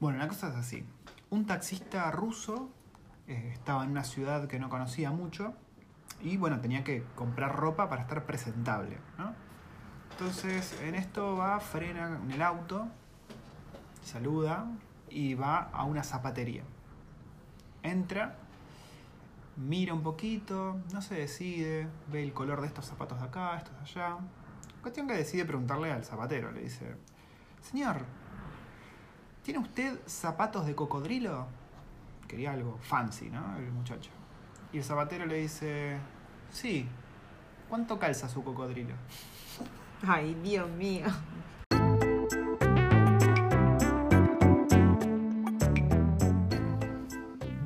Bueno, la cosa es así. Un taxista ruso eh, estaba en una ciudad que no conocía mucho y bueno, tenía que comprar ropa para estar presentable, ¿no? Entonces, en esto va, frena en el auto, saluda y va a una zapatería. Entra, mira un poquito, no se decide, ve el color de estos zapatos de acá, estos de allá. Cuestión que decide preguntarle al zapatero, le dice, Señor, ¿tiene usted zapatos de cocodrilo? Quería algo fancy, ¿no? El muchacho. Y el zapatero le dice, sí, ¿cuánto calza su cocodrilo? Ay, Dios mío.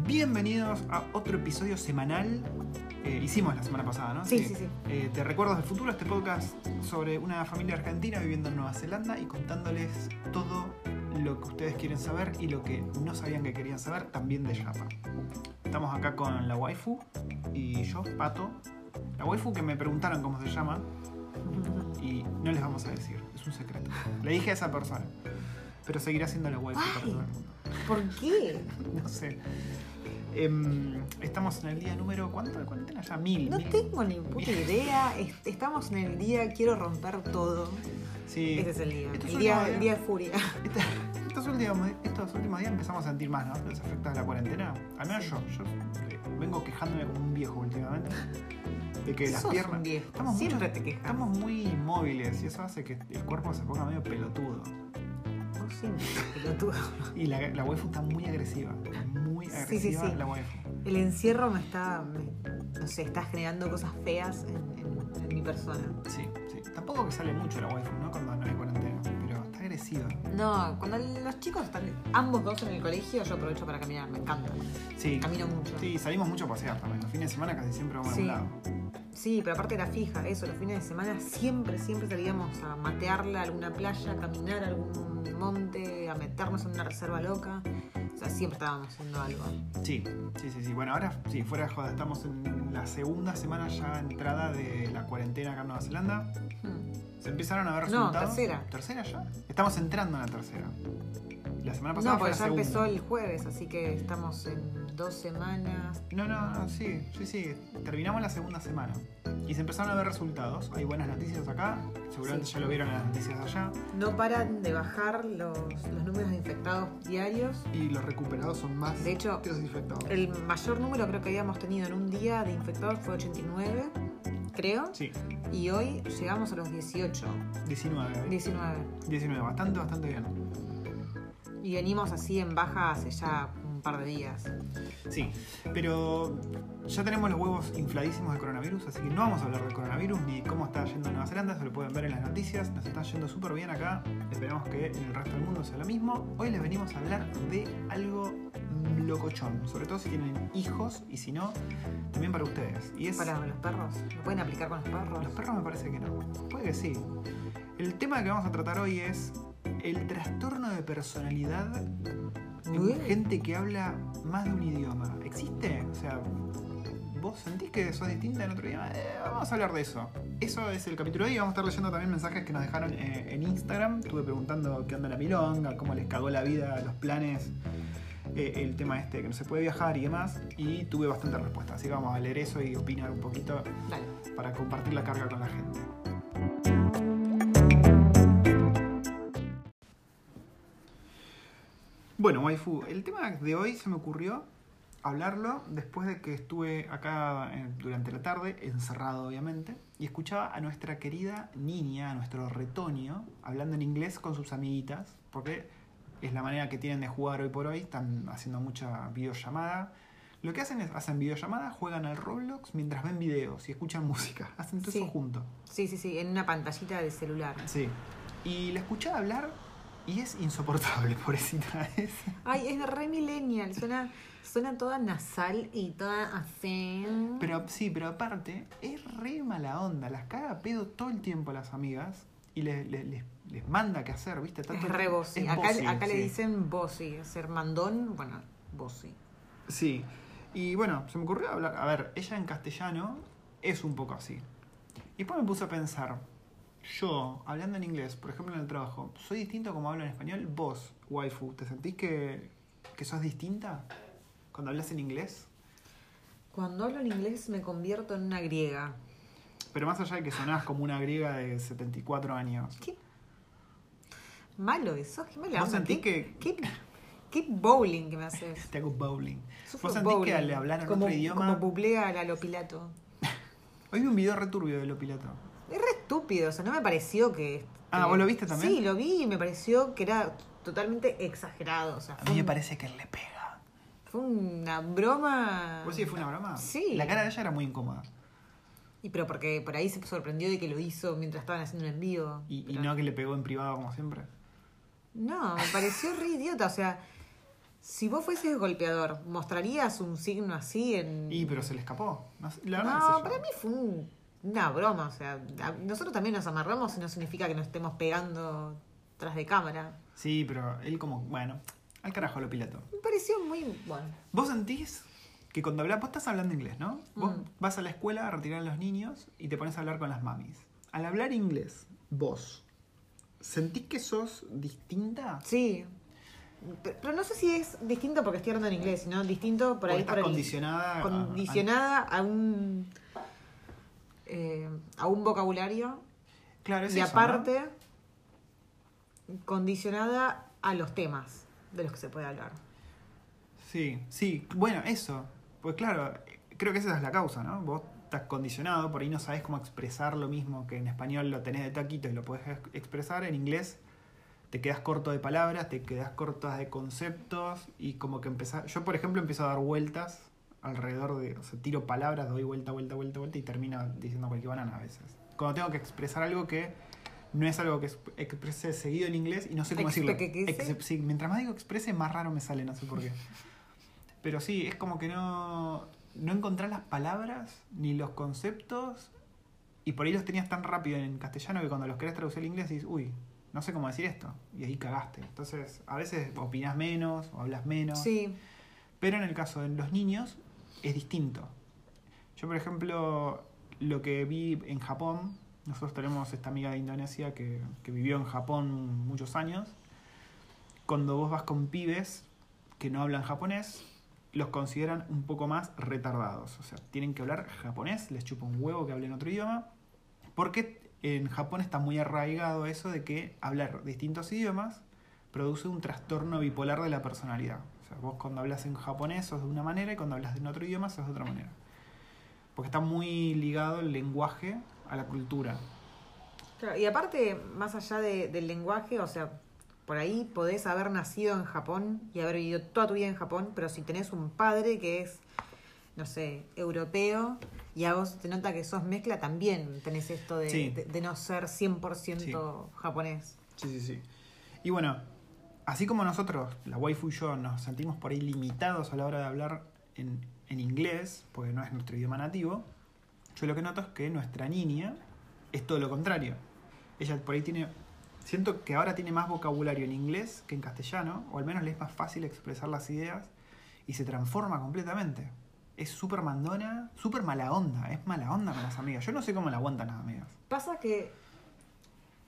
Bienvenidos a otro episodio semanal. Eh, hicimos la semana pasada, ¿no? Sí, sí, sí. Eh, Te recuerdo del futuro, este podcast sobre una familia argentina viviendo en Nueva Zelanda y contándoles todo lo que ustedes quieren saber y lo que no sabían que querían saber también de Japa. Estamos acá con la waifu y yo, Pato. La waifu que me preguntaron cómo se llama y no les vamos a decir, es un secreto. Le dije a esa persona, pero seguirá siendo la waifu para todo el mundo. ¿Por qué? No sé. Em, estamos en el día número, ¿cuánto de cuarentena? Ya mil. No mil. tengo ni puta idea. Est- Estamos en el día quiero romper todo. Sí. Ese es el día. Estos El día, día de furia. Estos últimos, estos últimos días empezamos a sentir más, ¿no? Los efectos de la cuarentena. Al menos yo. Yo eh, vengo quejándome como un viejo últimamente. De que las piernas. Estamos Siempre mucho- te quejas. Estamos muy inmóviles y eso hace que el cuerpo se ponga medio pelotudo. Y la, la waifu está muy agresiva. Muy Sí, sí, agresiva sí. la waifu. El encierro me está, me- no sé, está generando cosas feas en, en- en mi persona. Sí, sí. Tampoco que sale mucho la waifu, ¿no? Cuando no hay cuarentena. Pero está agresiva. No, cuando los chicos están ambos dos en el colegio, yo aprovecho para caminar, me encanta. Sí. Camino mucho. Sí, salimos mucho a pasear también. Los fines de semana casi siempre vamos a un lado. Sí, pero aparte era fija, eso, los fines de semana siempre, siempre salíamos a matearla a alguna playa, a caminar a algún monte, a meternos en una reserva loca. O sea, siempre estábamos haciendo algo. Sí, sí, sí, sí. Bueno, ahora sí, fuera de joda, estamos en la segunda semana ya entrada de la cuarentena acá en Nueva Zelanda. Hmm. Se empezaron a ver No, resultados. tercera. ¿Tercera ya? Estamos entrando en la tercera. La semana pasada No, fue la ya empezó el jueves, así que estamos en dos semanas. No, no, no, sí, sí, sí. Terminamos la segunda semana. Y se empezaron a ver resultados. Hay buenas noticias acá. Seguramente Sí. ya lo vieron en las noticias allá. No paran de bajar los, los números de infectados diarios. Y los recuperados son más De hecho, que los infectados. El mayor número creo que habíamos tenido en un día de infectados fue 89, creo. Sí, Y hoy llegamos a los 18, 19. ¿eh? 19. 19, bastante, bastante bien. Y venimos así en baja hace ya un par de días. Sí, pero ya tenemos los huevos infladísimos de coronavirus, así que no vamos a hablar del coronavirus ni cómo está yendo en Nueva Zelanda, se lo pueden ver en las noticias, nos está yendo súper bien acá, esperamos que en el resto del mundo sea lo mismo. Hoy les venimos a hablar de algo locochón, sobre todo si tienen hijos y si no, también para ustedes. Y es... Para los perros, ¿lo pueden aplicar con los perros? Los perros me parece que no, puede que sí. El tema que vamos a tratar hoy es el trastorno de personalidad Uy. gente que habla más de un idioma. ¿Existe? O sea, ¿vos sentís que sos distinta en otro idioma? Eh, vamos a hablar de eso. Eso es el capítulo de hoy. Vamos a estar leyendo también mensajes que nos dejaron eh, en Instagram. Estuve preguntando qué onda la milonga, cómo les cagó la vida, los planes, eh, el tema este que no se puede viajar y demás. Y tuve bastante respuesta. Así que vamos a leer eso y opinar un poquito Dale. para compartir la carga con la gente. Bueno, waifu, el tema de hoy se me ocurrió hablarlo después de que estuve acá eh, durante la tarde, encerrado obviamente, y escuchaba a nuestra querida niña, a nuestro retoño, hablando en inglés con sus amiguitas, porque es la manera que tienen de jugar hoy por hoy, están haciendo mucha videollamada. Lo que hacen es, hacen videollamada, juegan al Roblox mientras ven videos y escuchan música, hacen todo Sí. eso juntos. Sí, sí, sí, en una pantallita de celular. Sí. Y la escuchaba hablar y es insoportable, pobrecita. Es... Ay, es re millennial, suena, suena toda nasal y toda así. Pero sí, pero aparte, es re mala onda. Las caga pedo todo el tiempo a las amigas y les, les, les, les manda qué hacer, ¿viste? Está es re bossy. es Acá, bossy, acá le dicen bossy, ser mandón, bueno, bossy. Sí. Y bueno, se me ocurrió hablar. A ver, ella en castellano es un poco así. Y después me puse a pensar. Yo, hablando en inglés, por ejemplo en el trabajo, ¿soy distinto como hablo en español? Vos, waifu, ¿te sentís que, que sos distinta cuando hablas en inglés? Cuando hablo en inglés me convierto en una griega. Pero más allá de que sonás como una griega de 74 años. ¿Qué? Malo eso, qué mala ¿Vos sentís que qué, qué bowling que me haces. te hago bowling? Sufro ¿Vos sentís bowling, que al hablar en como, otro idioma... Como bublea a lo Pilato. Hoy vi un video returbio de Lo Pilato. Es re estúpido, o sea, no me pareció que... Ah, que- ¿vos lo viste también? Sí, lo vi y me pareció que era totalmente exagerado. O sea, A mí me parece que él le pega. fue una broma... ¿Vos sí fue una broma? Sí. La cara de ella era muy incómoda. Y pero porque por ahí se sorprendió de que lo hizo mientras estaban haciendo un envío. Y, y no que le pegó en privado como siempre. No, me pareció re idiota. O sea, si vos fueses golpeador, ¿mostrarías un signo así en...? Y pero se le escapó. No, la verdad no, sé para mí fue un- una broma. O sea, nosotros también nos amarramos y no significa que nos estemos pegando tras de cámara. Sí, pero él como, bueno, al carajo Lo Pilato. Me pareció muy... Bueno, ¿Vos sentís que cuando hablas, vos estás hablando inglés, ¿no? Vos Mm. vas a la escuela a retirar a los niños y te pones a hablar con las mamis. Al hablar inglés, vos, ¿sentís que sos distinta? sí. Pe- Pero no sé si es distinto porque estoy hablando en inglés, sino distinto por ahí estás por el- condicionada. a- condicionada a un eh, a un vocabulario claro, es y eso, aparte condicionada a los temas de los que se puede hablar. Sí, sí, bueno, eso. Pues claro, creo que esa es la causa, ¿no? Vos estás condicionado, por ahí no sabes cómo expresar lo mismo que en español lo tenés de taquito y lo podés ex- expresar, en inglés te quedas corto de palabras, te quedas cortas de conceptos y como que empezás... Yo, por ejemplo, empiezo a dar vueltas alrededor de... O sea, tiro palabras, doy vuelta, vuelta, vuelta, vuelta y termino diciendo cualquier banana a veces. Cuando tengo que expresar algo que no es algo que exp- exprese seguido en inglés y no sé cómo decirlo. Ex- sí, mientras más digo exprese, más raro me sale, no sé por qué. Pero sí, es como que no, no encontrás las palabras ni los conceptos y por ahí los tenías tan rápido en castellano que cuando los querés traducir al inglés dices, uy, no sé cómo decir esto. Y ahí cagaste. Entonces, a veces opinás menos o hablas menos. Sí, Pero en el caso de los niños es distinto. Yo, por ejemplo, lo que vi en Japón, nosotros tenemos esta amiga de Indonesia que, que vivió en Japón muchos años. Cuando vos vas con pibes que no hablan japonés, los consideran un poco más retardados. O sea, tienen que hablar japonés, les chupa un huevo que hablen otro idioma. Porque en Japón está muy arraigado eso de que hablar distintos idiomas produce un trastorno bipolar de la personalidad. Sea, vos cuando hablas en japonés sos de una manera y cuando hablas en otro idioma sos de otra manera. Porque está muy ligado el lenguaje a la cultura. claro, y aparte, más allá de- del lenguaje, o sea, por ahí podés haber nacido en Japón y haber vivido toda tu vida en Japón, pero si tenés un padre que es, no sé, europeo y a vos te nota que sos mezcla, también tenés esto de, Sí. de- de no ser 100% japonés. Sí, sí, sí. Y bueno, así como nosotros, la waifu y yo, nos sentimos por ahí limitados a la hora de hablar en, en inglés, porque no es nuestro idioma nativo, yo lo que noto es que nuestra niña es todo lo contrario. Ella por ahí tiene... Siento que ahora tiene más vocabulario en inglés que en castellano, o al menos le es más fácil expresar las ideas, y se transforma completamente. Es súper mandona, súper mala onda, es mala onda con las amigas. Yo no sé cómo la aguantan las amigas. Pasa que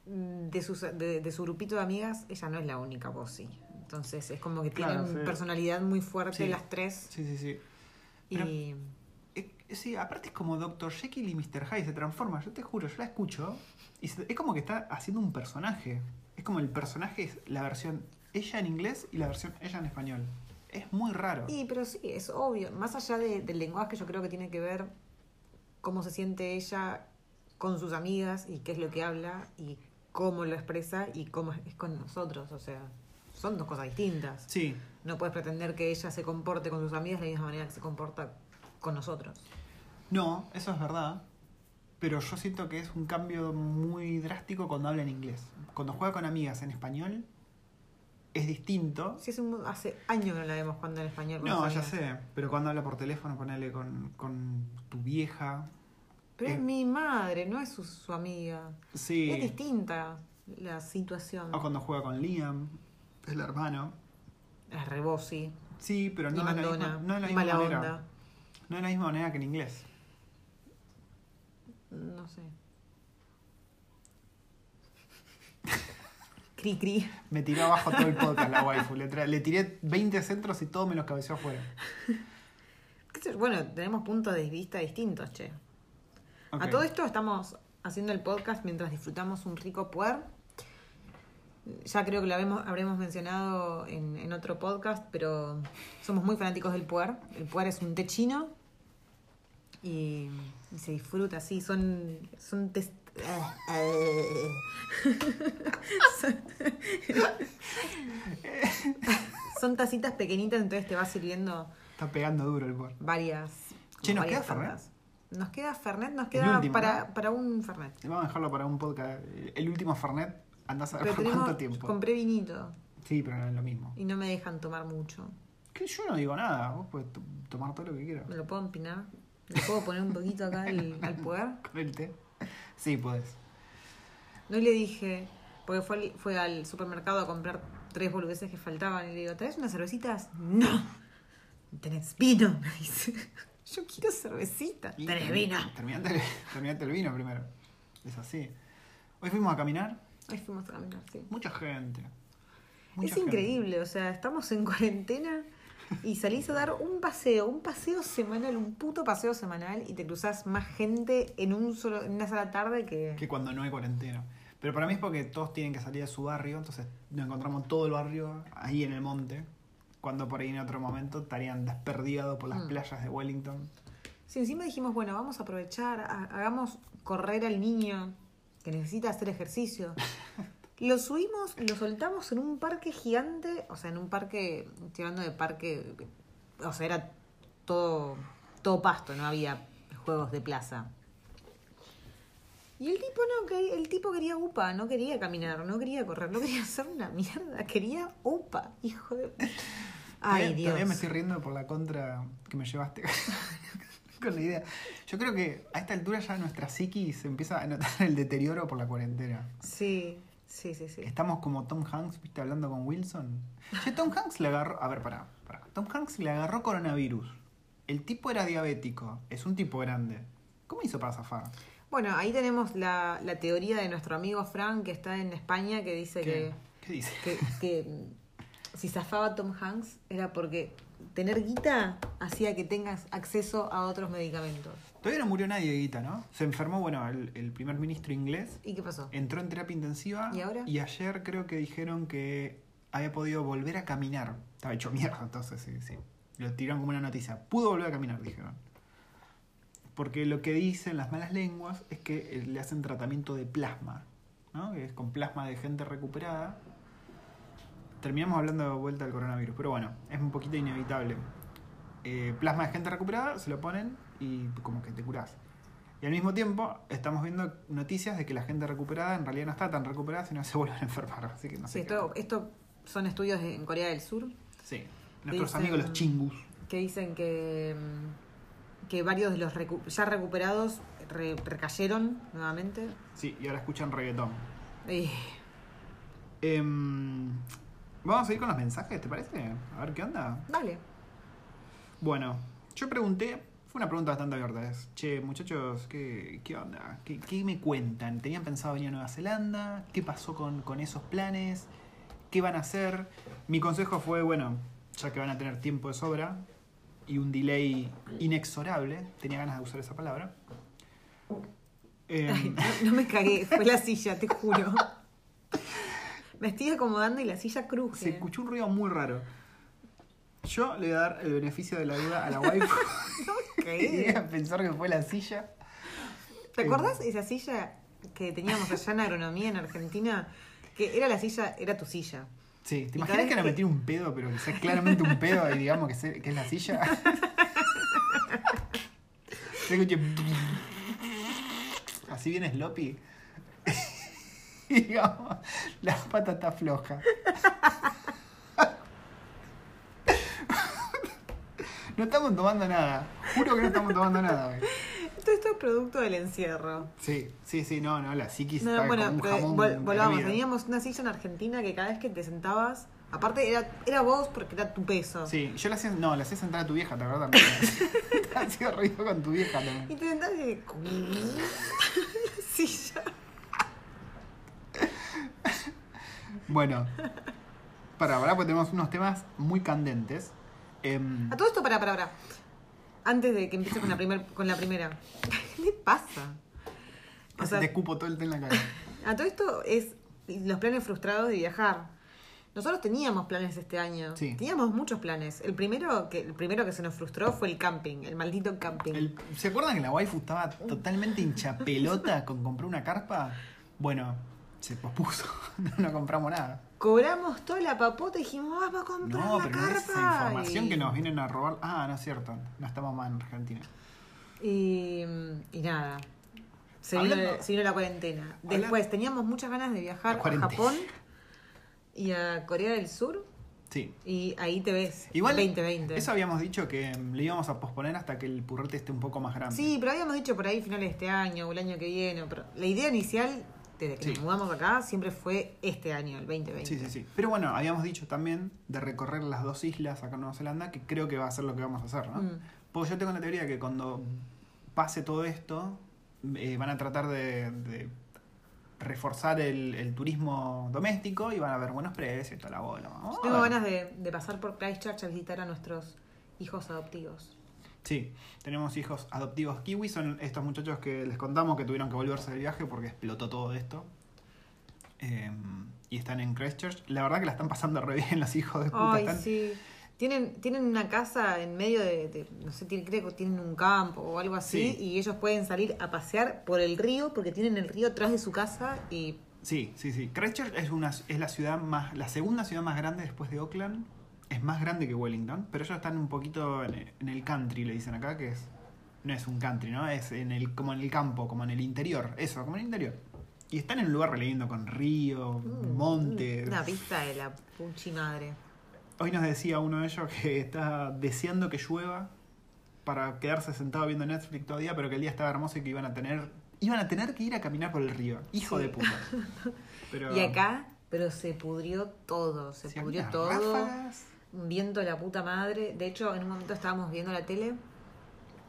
de, sus- de, de su grupito de amigas, ella no es la única voz, sí. Entonces es como que Claro, tienen sí. personalidad muy fuerte Sí. las tres. Sí, sí, sí. Pero- Y Eh, Sí, aparte es como Dr. Jekyll y Mr. Hyde, se transforma, yo te juro, yo la escucho y se- es como que está haciendo un personaje. Es como el personaje es la versión ella en inglés y la versión ella en español. Es muy raro. Y, pero sí, es obvio. Más allá de- del lenguaje, yo creo que tiene que ver cómo se siente ella con sus amigas y qué es lo que habla y cómo lo expresa y cómo es es con nosotros. O sea, son dos cosas distintas. Sí, No puedes pretender que ella se comporte con sus amigas de la misma manera que se comporta con nosotros. no, eso es verdad. Pero yo siento que es un cambio muy drástico cuando habla en inglés. Cuando juega con amigas en español es distinto. Sí, hace, un- hace años que no la vemos cuando en español. No, ya sé, pero cuando habla por teléfono, ponele con, con tu vieja. Pero Eh. es mi madre, no es su, su amiga. Sí. Es distinta la situación. O cuando juega con Liam, el hermano. Es rebosi. Sí, pero no de la misma, no de la misma mala manera. onda. No de la misma manera que en inglés. No sé. Cri cri. Me tiró abajo todo el podcast la waifu. Le, tiré 20 centros y todo me los cabeceó afuera. Bueno, tenemos puntos de vista distintos, che. A todo esto estamos haciendo el podcast mientras disfrutamos un rico puer. Ya creo que lo habremos, habremos mencionado en, en otro podcast, pero somos muy fanáticos del puer. El puer es un té chino y, y se disfruta así. Son, son son, tacitas pequeñitas, entonces te va sirviendo Está pegando duro el por. varias. Che, ¿nos queda Fernet? Nos queda Fernet, nos El queda último, para, ¿no? para un Fernet. Vamos a dejarlo para un podcast. El último Fernet, andás a ver por cuánto tiempo. compré vinito Sí, pero no es lo mismo. y no me dejan tomar mucho. Que yo no digo nada, vos to- tomar todo lo que quieras. ¿Me lo puedo empinar? ¿Le puedo poner un poquito acá al, al poder? Con el té. Sí, podés. No y le dije, porque fue al, fue al supermercado a comprar tres boludeces que faltaban y le digo, ¿traes unas cervecitas? No. ¿Tenés vino? Me dice. Yo quiero cervecita. Y ¿Tenés termi- vino? Terminate, terminate el vino primero. Es así. Hoy fuimos a caminar. Ahí fuimos a caminar, sí. Mucha gente. Mucha es gente. increíble, o sea, estamos en cuarentena y salís a dar un paseo, un paseo semanal, un puto paseo semanal y te cruzás más gente en un solo, en una sola tarde que... Que cuando no hay cuarentena. Pero para mí es porque todos tienen que salir de su barrio, entonces nos encontramos todo el barrio ahí en el monte. Cuando por ahí en otro momento estarían desperdigados por las Mm. playas de Wellington. Sí, encima dijimos, bueno, vamos a aprovechar, ha- hagamos correr al niño que necesita hacer ejercicio. Lo subimos, lo soltamos en un parque gigante, o sea, en un parque, estoy hablando de parque, o sea, era todo, todo pasto, no había juegos de plaza. Y el tipo no, el tipo quería upa, no quería caminar, no quería correr, no quería hacer una mierda, quería upa, hijo de... Ay, Todavía- Dios. Todavía me estoy riendo por la contra que me llevaste con la idea. Yo creo que a esta altura ya nuestra psiquis se empieza a notar el deterioro por la cuarentena. Sí, sí, sí, sí. Estamos como Tom Hanks, viste, hablando con Wilson. Che, Tom Hanks le agarró. A ver, pará, pará. Tom Hanks le agarró coronavirus. El tipo era diabético. Es un tipo grande. ¿Cómo hizo para zafar? Bueno, ahí tenemos la, la teoría de nuestro amigo Frank que está en España que dice ¿Qué, ¿Qué dice? que, que, que, si zafaba Tom Hanks era porque tener guita hacía que tengas acceso a otros medicamentos. Todavía no murió nadie de guita, ¿no? Se enfermó, bueno, el, el primer ministro inglés. ¿Y qué pasó? Entró en terapia intensiva. ¿Y ahora? Y ayer creo que dijeron que había podido volver a caminar. Estaba hecho mierda, entonces sí, sí. Lo tiraron como una noticia. Pudo volver a caminar, dijeron. Porque lo que dicen las malas lenguas es que le hacen tratamiento de plasma, ¿no? Que es con plasma de gente recuperada. Terminamos hablando de vuelta del coronavirus, pero bueno, es un poquito inevitable. Eh, plasma de gente recuperada, se lo ponen y como que te curás. Y al mismo tiempo estamos viendo noticias de que la gente recuperada en realidad no está tan recuperada, sino se vuelven a enfermar. Así que no Sí, esto, esto son estudios en Corea del Sur Sí. Nuestros Dicen- amigos los chingus. que dicen que, que varios de los recu- ya recuperados re- recayeron nuevamente. Sí, y ahora escuchan reggaetón. Y- Em, Vamos a ir con los mensajes, ¿te parece? A ver qué onda. dale. Bueno, yo pregunté, fue una pregunta bastante abierta, es, che, muchachos, ¿qué, qué onda? ¿Qué, qué me cuentan? ¿Tenían pensado venir a Nueva Zelanda? ¿Qué pasó con, con esos planes? ¿Qué van a hacer? Mi consejo fue, bueno, ya que van a tener tiempo de sobra y un delay inexorable, tenía ganas de usar esa palabra. Em, Ay, no, no me cagué, fue la silla, te juro. Me estoy acomodando y la silla cruje. se escuchó un ruido muy raro. Yo le voy a dar el beneficio de la duda a la waifu y voy a pensar que fue la silla. ¿Te acordás esa silla que teníamos allá en agronomía en Argentina? Que era la silla, era tu silla. Sí, ¿te imaginas que que- meter un pedo, pero que sea claramente un pedo y digamos que, se- que es la silla? Se. Así viene Sloppy. Digamos, la pata está floja. No estamos tomando nada. Juro que no estamos tomando nada hoy. Todo esto es producto del encierro. Sí, sí, sí, no, no, la psiquis No, está bueno, como un jamón vol- volvamos. Teníamos una silla en Argentina que cada vez que te sentabas, aparte era, era vos porque era tu peso. Sí, yo la hacía, no, la hacía sentar a tu vieja, ¿te acuerdas? Te hacía ruido con tu vieja también. Y te sentabas y la silla. Bueno, para ahora porque tenemos unos temas muy candentes. Em, A todo esto, para, para, para. Antes de que empiece con la, primer, con la primera. ¿Qué le pasa? O sea, te todo el té en la cara. a todo esto es los planes frustrados de viajar. Nosotros teníamos planes este año. Sí. Teníamos muchos planes. El primero que, el primero que se nos frustró fue el camping, el maldito camping. El- ¿Se acuerdan que la waifu estaba totalmente hincha pelota con comprar una carpa? Bueno, se pospuso. no compramos nada. Cobramos toda la papota y dijimos, vamos a comprar No, pero no es esa información y, que nos vienen a robar. Ah, no es cierto. No estamos más en Argentina. Y, y nada. Se vino, Hablando- se vino la cuarentena. Después teníamos muchas ganas de viajar a. Japón y a Corea del Sur. Sí. Y ahí te ves. Igual, 2020. eso habíamos dicho que le íbamos a posponer hasta que el purrete esté un poco más grande. Sí, pero habíamos dicho por ahí finales de este año o el año que viene. Pero la idea inicial, desde que Sí. nos mudamos acá, siempre fue este año, el 2020. Sí, sí, sí. Pero bueno, habíamos dicho también de recorrer las dos islas acá en Nueva Zelanda, que creo que va a ser lo que vamos a hacer, ¿no? Mm. Porque yo tengo la teoría que cuando pase todo esto, eh, van a tratar de, de reforzar el, el turismo doméstico y van a haber buenos precios y toda la bola. Vamos Tengo ganas de, de pasar por Christchurch a visitar a nuestros hijos adoptivos. Sí, tenemos hijos adoptivos kiwis, son estos muchachos que les contamos que tuvieron que volverse del viaje porque explotó todo esto. Eh, y están en Christchurch. La verdad que la están pasando re bien los hijos de puta. Ay, están- sí. Tienen, tienen una casa en medio de, de- no sé, tienen- creo que tienen un campo o algo así, Sí. y ellos pueden salir a pasear por el río porque tienen el río atrás de su casa y Sí, sí, sí. Christchurch es, una, es la ciudad más, la segunda ciudad más grande después de Auckland. Es más grande que Wellington, pero ellos están un poquito en el, country, le dicen acá, que es no es un country, ¿no? Es en el como en el campo, como en el interior, eso, como en el interior. Y están en un lugar re lindo con río, Mm, monte. una vista de la puchi madre. Hoy nos decía uno de ellos que está deseando que llueva para quedarse sentado viendo Netflix todo el día, pero que el día estaba hermoso y que iban a tener iban a tener que ir a caminar por el río. Hijo Sí. de puta. Pero, Y acá, pero se pudrió todo, se pudrió todo. ráfagas. Un viento de la puta madre. De hecho, en un momento estábamos viendo la tele,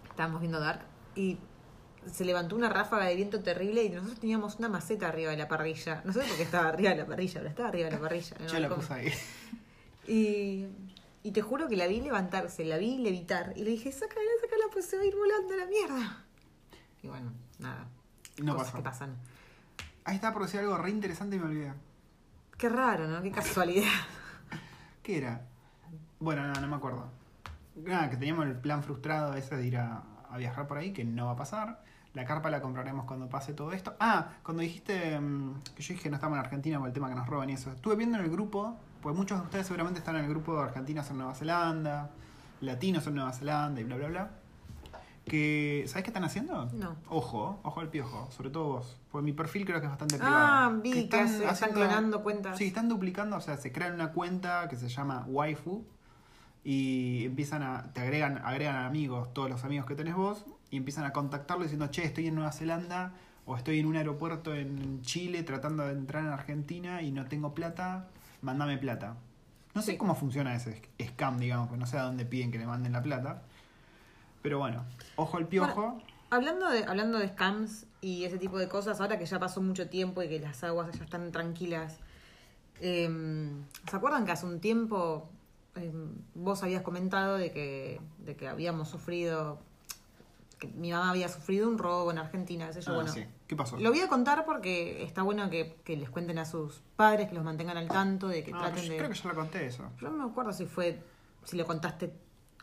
estábamos viendo Dark, y se levantó una ráfaga de viento terrible y nosotros teníamos una maceta arriba de la parrilla. No sé por qué estaba arriba de la parrilla, pero estaba arriba de la parrilla. Yo la puse ahí. Y, y te juro que la vi levantarse, la vi levitar. Y le dije, sácala, sácala, pues se va a ir volando a la mierda. Y bueno, nada. No cosas pasó. que pasan. Ahí está por decir algo re interesante y me olvidé. Qué raro, ¿no? Qué casualidad. ¿Qué era? Bueno, no, no me acuerdo. Nada, que teníamos el plan frustrado ese de ir a, a viajar por ahí, que no va a pasar. La carpa la compraremos cuando pase todo esto. Ah, cuando dijiste mm, que yo dije que no estamos en Argentina por el tema que nos roban y eso. Estuve viendo en el grupo, pues muchos de ustedes seguramente están en el grupo de argentinos en Nueva Zelanda, latinos en Nueva Zelanda y bla, bla, bla. Que, ¿Sabes qué están haciendo? No. Ojo, ojo al piojo, sobre todo vos. Porque mi perfil creo que es bastante Ah, privado. vi que están clonando cuentas. Sí, están duplicando, o sea, se crean una cuenta que se llama waifu y empiezan a, te agregan, agregan amigos, todos los amigos que tenés vos, y empiezan a contactarlo diciendo, che, estoy en Nueva Zelanda o estoy en un aeropuerto en Chile tratando de entrar en Argentina y no tengo plata, mándame plata. No sé Sí. cómo funciona ese scam, digamos, porque no sé a dónde piden que le manden la plata. Pero bueno, ojo al piojo. Hablando de, hablando de scams y ese tipo de cosas, ahora que ya pasó mucho tiempo y que las aguas ya están tranquilas, eh, ¿se acuerdan que hace un tiempo eh, vos habías comentado de que, de que habíamos sufrido, que mi mamá había sufrido un robo en Argentina? qué sé yo? Ah, bueno, sí. ¿Qué pasó? Lo voy a contar porque está bueno que, que les cuenten a sus padres, que los mantengan al tanto, de que Ah, traten yo de... Creo que ya lo conté eso. Yo no me acuerdo si fue, si lo contaste,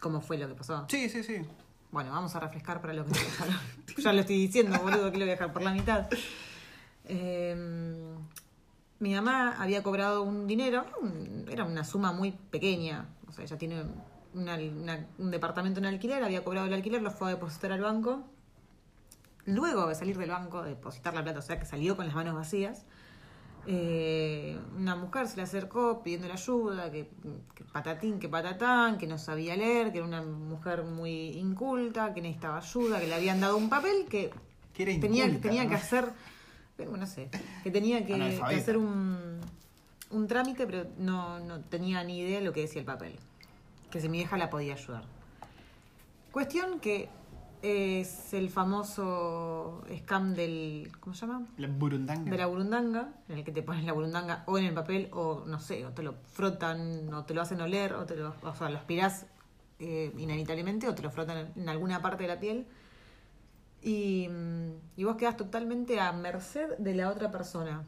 cómo fue lo que pasó. Sí, sí, sí. Bueno, vamos a refrescar para lo que ya lo, ya lo estoy diciendo, boludo, que lo voy a dejar por la mitad. Eh, mi mamá había cobrado un dinero, un- era una suma muy pequeña, o sea, ella tiene una- una- un departamento en alquiler, había cobrado el alquiler, lo fue a depositar al banco. Luego de salir del banco, de depositar la plata, o sea que salió con las manos vacías, eh, una mujer se le acercó pidiéndole ayuda, que, que patatín, que patatán, que no sabía leer, que era una mujer muy inculta, que necesitaba ayuda, que le habían dado un papel que Que era tenía, inculta, tenía ¿no? que hacer, pero no sé, que tenía que, hacer un, un trámite, pero no, no tenía ni idea de lo que decía el papel. Que si mi hija la podía ayudar. Cuestión que es el famoso scam del. ¿Cómo se llama? La burundanga. De la burundanga, en el que te pones la burundanga o en el papel, o no sé, o te lo frotan, o te lo hacen oler, o te lo, o sea, lo aspirás eh, inevitablemente, o te lo frotan en alguna parte de la piel. Y, mm, y vos quedas totalmente a merced de la otra persona.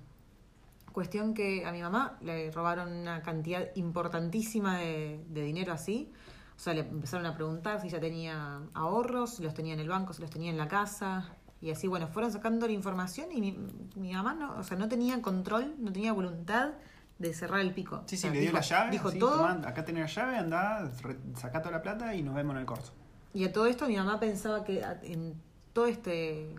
Cuestión que a mi mamá le robaron una cantidad importantísima de, de dinero así. O sea, le empezaron a preguntar si ya tenía ahorros, si los tenía en el banco, si los tenía en la casa. Y así, bueno, fueron sacando la información y mi, mi mamá no, o sea, no tenía control, no tenía voluntad de cerrar el pico. Sí, O sí, sea, le dio dijo- la llave. Dijo todo. "Tomá, acá tenés la llave, andá, sacá toda la plata y nos vemos en el corso. Y a todo esto mi mamá pensaba que en todo este...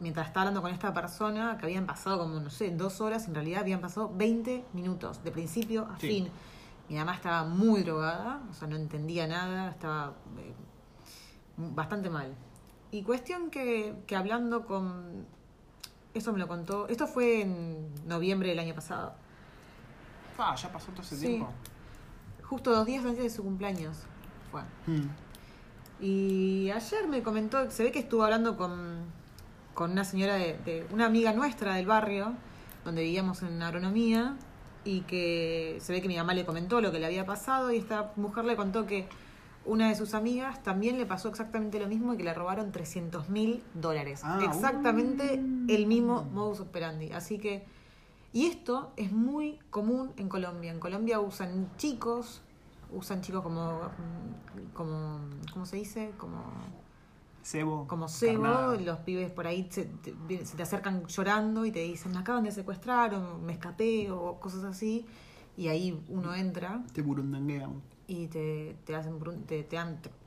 Mientras estaba hablando con esta persona, que habían pasado como, no sé, dos horas, en realidad habían pasado 20 minutos, de principio a Sí. fin. Mi mamá estaba muy drogada, o sea, no entendía nada, estaba eh, bastante mal. Y cuestión que, que hablando con... Eso me lo contó, esto fue en noviembre del año pasado. Ah, ya pasó todo ese Sí. tiempo. Justo dos días antes de su cumpleaños fue. Mm. Y ayer me comentó, se ve que estuvo hablando con, con una señora de, de- una amiga nuestra del barrio, donde vivíamos en agronomía, y que se ve que mi mamá le comentó lo que le había pasado, y esta mujer le contó que una de sus amigas también le pasó exactamente lo mismo y que le robaron 300 mil dólares. Ah, exactamente uh. el mismo modus operandi. Así que, y esto es muy común en Colombia. En Colombia usan chicos, usan chicos como, mm, como ¿cómo se dice? Como, Cebo. como cebo, carnada. los pibes por ahí se te, vienen- se te acercan llorando y te dicen, me acaban de secuestrar o me escapé o cosas así. Y ahí uno entra Te burundanguean. y te, te hacen te, te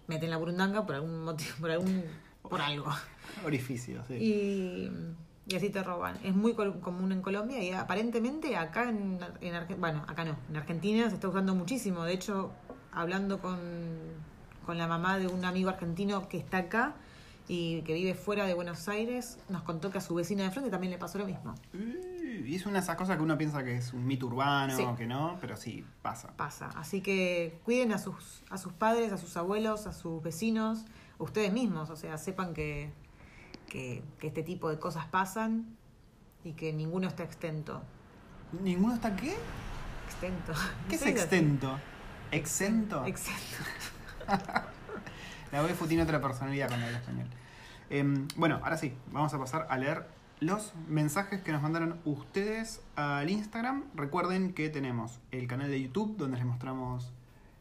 meten la burundanga por algún motivo, por algún, por algo. Orificio, sí. Y, y así te roban. Es muy común en Colombia y aparentemente acá en, bueno, acá no, en Argentina se está usando muchísimo. De hecho, hablando con, con la mamá de un amigo argentino que está acá y que vive fuera de Buenos Aires, nos contó que a su vecina de frente también le pasó lo mismo. Uh, Y es una de esas cosas que uno piensa que es un mito urbano, Sí. que no, pero sí, pasa. Pasa. Así que cuiden a sus, a sus padres, a sus abuelos, a sus vecinos, ustedes mismos. O sea, sepan que, que, que este tipo de cosas pasan y que ninguno está extento. ¿Ninguno está qué? Extento. ¿Qué es extento? ¿Exento? Exento. La UEFU tiene otra personalidad cuando habla español. Em, bueno, ahora sí, vamos a pasar a leer los mensajes que nos mandaron ustedes al Instagram. Recuerden que tenemos el canal de YouTube donde les mostramos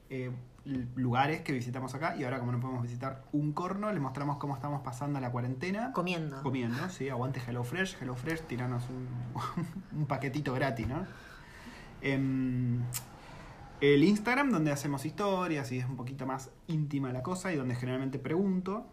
eh, lugares que visitamos acá y ahora como no podemos visitar un corno, les mostramos cómo estamos pasando la cuarentena. Comiendo. Comiendo, sí, aguante HelloFresh. HelloFresh, tiranos un, un paquetito gratis, ¿no? Em, el Instagram, donde hacemos historias y es un poquito más íntima la cosa y donde generalmente pregunto.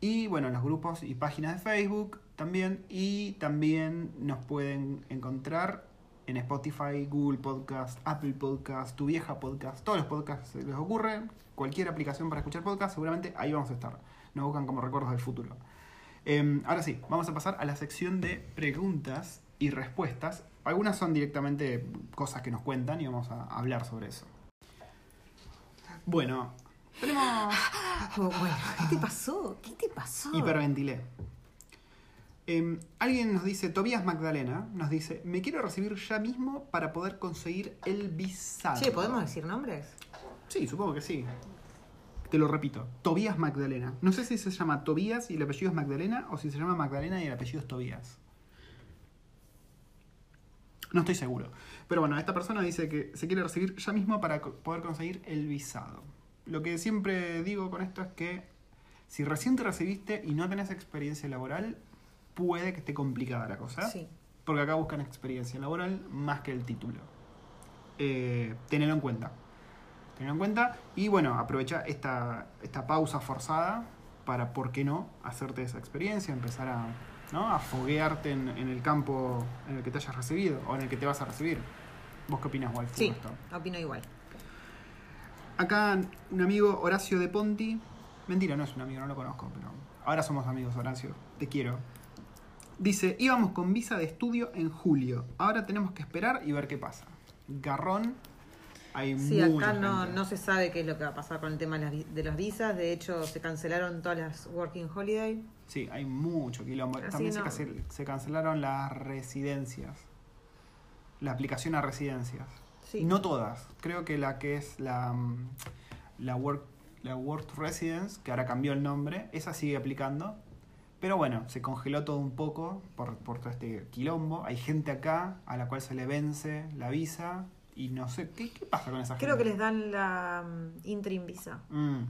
Y bueno, los grupos y páginas de Facebook también. Y también nos pueden encontrar en Spotify, Google Podcast, Apple Podcast, Tu Vieja Podcast, todos los podcasts se les ocurren. Cualquier aplicación para escuchar podcast, seguramente ahí vamos a estar. Nos buscan como recuerdos del futuro. Em, ahora sí, vamos a pasar a la sección de preguntas y respuestas. Algunas son directamente cosas que nos cuentan y vamos a hablar sobre eso. Bueno, tenemos... Oh, bueno, ¿qué te pasó? ¿Qué te pasó? Hiperventilé. Em, alguien nos dice, Tobías Magdalena, nos dice, me quiero recibir ya mismo para poder conseguir el visado. Che, ¿podemos decir nombres? Sí, supongo que sí. Te lo repito, Tobías Magdalena. No sé si se llama Tobías y el apellido es Magdalena o si se llama Magdalena y el apellido es Tobías. No estoy seguro. Pero bueno, esta persona dice que se quiere recibir ya mismo para poder conseguir el visado. Lo que siempre digo con esto es que si recién te recibiste y no tenés experiencia laboral, puede que esté complicada la cosa. Sí. Porque acá buscan experiencia laboral más que el título. Eh, tenelo en cuenta. Tenelo en cuenta. Y bueno, aprovecha esta, esta pausa forzada para, ¿por qué no?, hacerte esa experiencia, empezar a, ¿no? a foguearte en, en el campo en el que te hayas recibido o en el que te vas a recibir. ¿Vos qué opinas, Wolf? Sí, Esto? opino igual. Acá un amigo, Horacio de Ponti. Mentira, no es un amigo, no lo conozco, pero ahora somos amigos, Horacio. Te quiero. Dice, íbamos con visa de estudio en julio. Ahora tenemos que esperar y ver qué pasa. Garrón. Hay Sí, mucha acá no, gente. no se sabe qué es lo que va a pasar con el tema de las, visas. De hecho, se cancelaron todas las Working Holiday. Sí, hay mucho quilombo. Así También no. se cancelaron las residencias. La aplicación a residencias. Sí. No todas. Creo que la que es la, mm, la Work, la Work Residence, que ahora cambió el nombre, esa sigue aplicando. Pero bueno, se congeló todo un poco por, por todo este quilombo. Hay gente acá a la cual se le vence la visa y no sé, ¿qué, qué pasa con esa Creo que gente? les dan la mm, interim visa. Mm.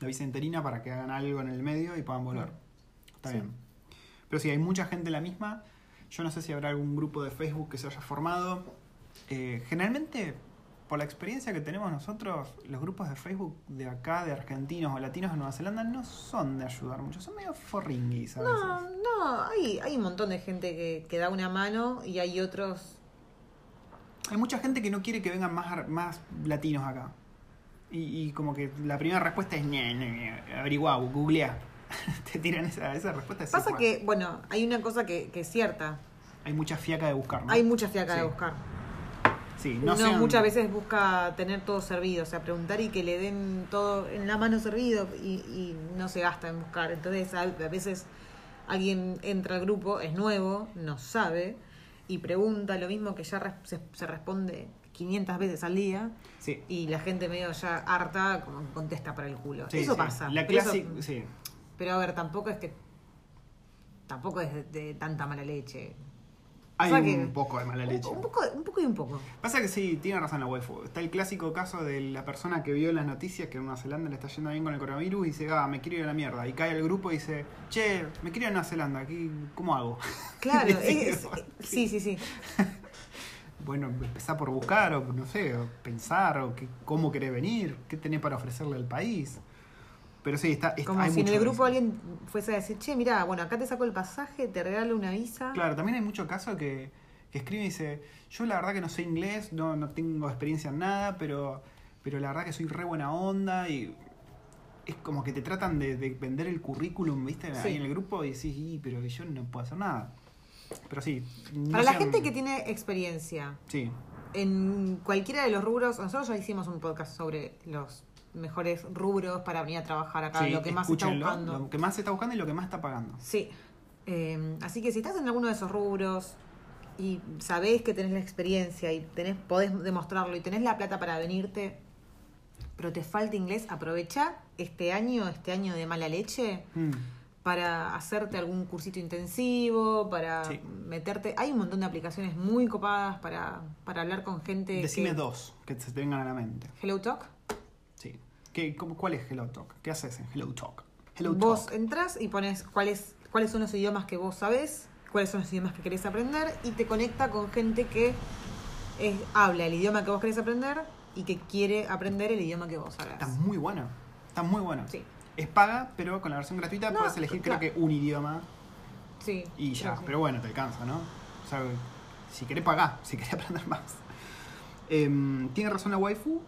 La visa interina para que hagan algo en el medio y puedan volver. Está Sí. bien. Pero sí, hay mucha gente la misma. Yo no sé si habrá algún grupo de Facebook que se haya formado. Eh, generalmente, por la experiencia que tenemos nosotros, los grupos de Facebook de acá, de argentinos o latinos de Nueva Zelanda, no son de ayudar mucho. Son medio forringuis a veces. No, no, hay, hay un montón de gente que, que da una mano y hay otros. Hay mucha gente que no quiere que vengan más, más latinos acá. Y, y como que la primera respuesta es ñe, averigua, googlea. Te tiran esa, esa respuesta. es Pasa igual. que, bueno, hay una cosa que, que es cierta. Hay mucha fiaca de buscar, ¿no? Hay mucha fiaca Sí. de buscar. Sí, no, Uno sean- muchas veces busca tener todo servido, o sea, preguntar y que le den todo en la mano servido y, y no se gasta en buscar. Entonces, a, a veces alguien entra al grupo, es nuevo, no sabe y pregunta lo mismo que ya se, se responde 500 veces al día Sí. y la gente medio ya harta como contesta para el culo. Sí, eso sí. pasa. La pero eso- sí. pero a ver, tampoco es que. Tampoco es de, de tanta mala leche. Hay O sea un que- poco de mala leche. Un, poco, un poco y un poco. Pasa que sí, tiene razón la waifu. Está el clásico caso de la persona que vio en las noticias que en Nueva Zelanda le está yendo bien con el coronavirus y dice, ah, me quiero ir a la mierda. Y cae al grupo y dice, che, me quiero ir a Nueva Zelanda, ¿aquí, ¿cómo hago? Claro, es- sí. sí, sí, sí. Bueno, empezar por buscar, o no sé, o pensar, o qué, cómo querés venir, qué tenés para ofrecerle al país. Pero sí, está, está- Como hay si en el grupo eso. alguien fuese a decir, che, mira, bueno, acá te saco el pasaje, te regalo una visa. Claro, también hay mucho caso que, que escribe y dice, yo la verdad que no sé inglés, no, no tengo experiencia en nada, pero, pero la verdad que soy re buena onda y es como que te tratan de, de vender el currículum, ¿viste? Sí. Ahí en el grupo y decís, "Y, pero yo no puedo hacer nada. Pero sí. no Para la gente que tiene experiencia Sí, en cualquiera de los rubros, nosotros ya hicimos un podcast sobre los mejores rubros para venir a trabajar acá, sí, lo que más se está buscando. Lo que más se está buscando y lo que más está pagando. Sí. Eh, así que si estás en alguno de esos rubros y sabés que tenés la experiencia y tenés, podés demostrarlo y tenés la plata para venirte, pero te falta inglés, aprovecha este año, este año de mala leche, Mm. para hacerte algún cursito intensivo, para Sí. meterte. Hay un montón de aplicaciones muy copadas para, para hablar con gente. Decime que- dos que se te vengan a la mente. Hello Talk. Sí. ¿Qué, cómo- ¿Cuál es Hello Talk? ¿Qué haces en Hello Talk? Hello Vos Talk. entras y pones cuáles, cuáles son los idiomas que vos sabés, cuáles son los idiomas que querés aprender y te conecta con gente que es- habla el idioma que vos querés aprender y que quiere aprender el idioma que vos sabés. Está muy buena. Está muy buena. Sí, Es paga, pero con la versión gratuita No, puedes elegir creo que un idioma sí. y ya. sí. Pero bueno, te alcanza, ¿no? O sea, si querés pagar, si querés aprender más. Em, tiene razón la waifu.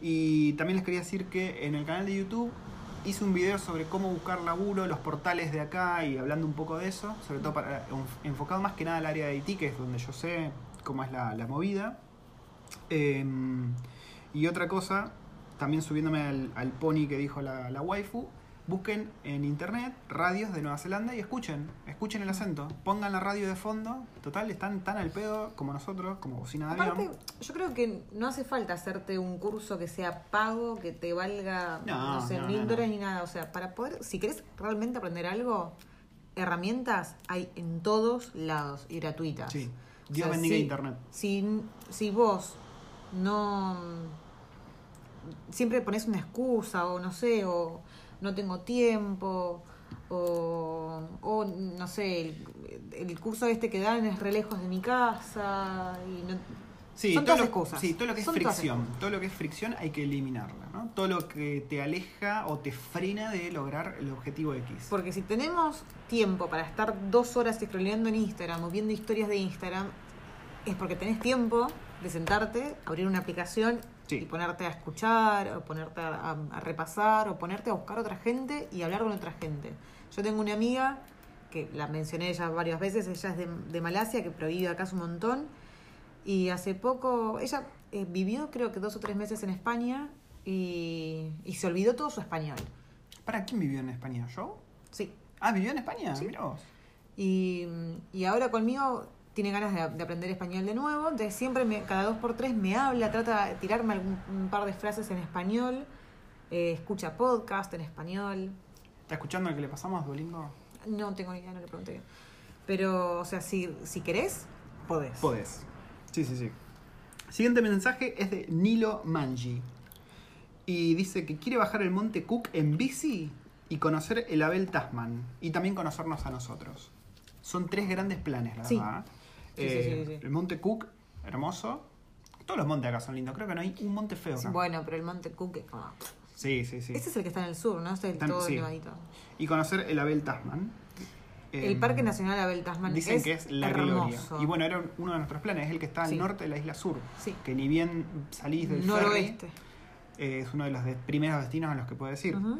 Y también les quería decir que en el canal de YouTube hice un video sobre cómo buscar laburo, los portales de acá y hablando un poco de eso, sobre todo para enf- enfocado más que nada al área de IT, que es donde yo sé cómo es la, la movida. Em, y otra cosa, también subiéndome al, al pony que dijo la, la waifu, busquen en internet radios de Nueva Zelanda y escuchen, escuchen el acento, pongan la radio de fondo, total, están tan al pedo como nosotros, como bocina de Aparte, avión. yo creo que no hace falta hacerte un curso que sea pago, que te valga, No, no, sé, no, mil no, dólares ni nada. O sea, para poder, si querés realmente aprender algo, herramientas hay en todos lados y gratuitas. Sí, O Dios sea, bendiga si- internet. Si, si vos no. Siempre pones una excusa, o no sé, o no tengo tiempo, o, o no sé, el, el curso este que dan es re lejos de mi casa, y no. Sí, son todo todas lo, excusas. sí, todo lo que es Son fricción, todo lo que es fricción hay que eliminarla, ¿no? Todo lo que te aleja o te frena de lograr el objetivo X. Porque si tenemos tiempo para estar dos horas scrolleando en Instagram o viendo historias de Instagram, es porque tenés tiempo de sentarte, abrir una aplicación Sí. y ponerte a escuchar, o ponerte a, a- a repasar, o ponerte a buscar otra gente y hablar con otra gente. Yo tengo una amiga que la mencioné ya varias veces, ella es de, de Malasia, que prohíbe acá un montón, Y hace poco, ella eh, vivió creo que dos o tres meses en España y, y se olvidó todo su español. ¿Para quién vivió en España? ¿Yo? Sí. Ah, ¿vivió en España? Sí. Mirá vos. Y, y ahora conmigo tiene ganas de, de aprender español de nuevo. Entonces siempre, me, cada dos por tres, me habla, trata de tirarme algún, un par de frases en español. eh, escucha podcast en español. ¿Está escuchando el que le pasamos, Duolingo? No tengo ni idea, no le pregunté. Pero, o sea, si, si querés, podés. Podés. Sí, sí, sí. Siguiente mensaje es de Nilo Manji. Y dice que quiere bajar el monte Cook en bici y conocer el Abel Tasman. Y también conocernos a nosotros. Son tres grandes planes, la Sí. verdad. Sí, sí, Eh, sí, sí. El monte Cook, hermoso. Todos los montes acá son lindos. Creo que no hay un monte feo acá. Bueno, pero el Monte Cook es como... Sí, sí, sí. Ese es el que está en el sur, ¿no? Este es el todo sí. nevadito. Y conocer el Abel Tasman. El Em, Parque Nacional Abel Tasman Dicen que es la hermoso. gloria. Y bueno, era uno de nuestros planes, es el que está al Sí. norte de la isla sur. Sí. Que ni bien salís del ferry, Noroeste. eh, es uno de los de- primeros destinos a los que puedes ir. Ujú.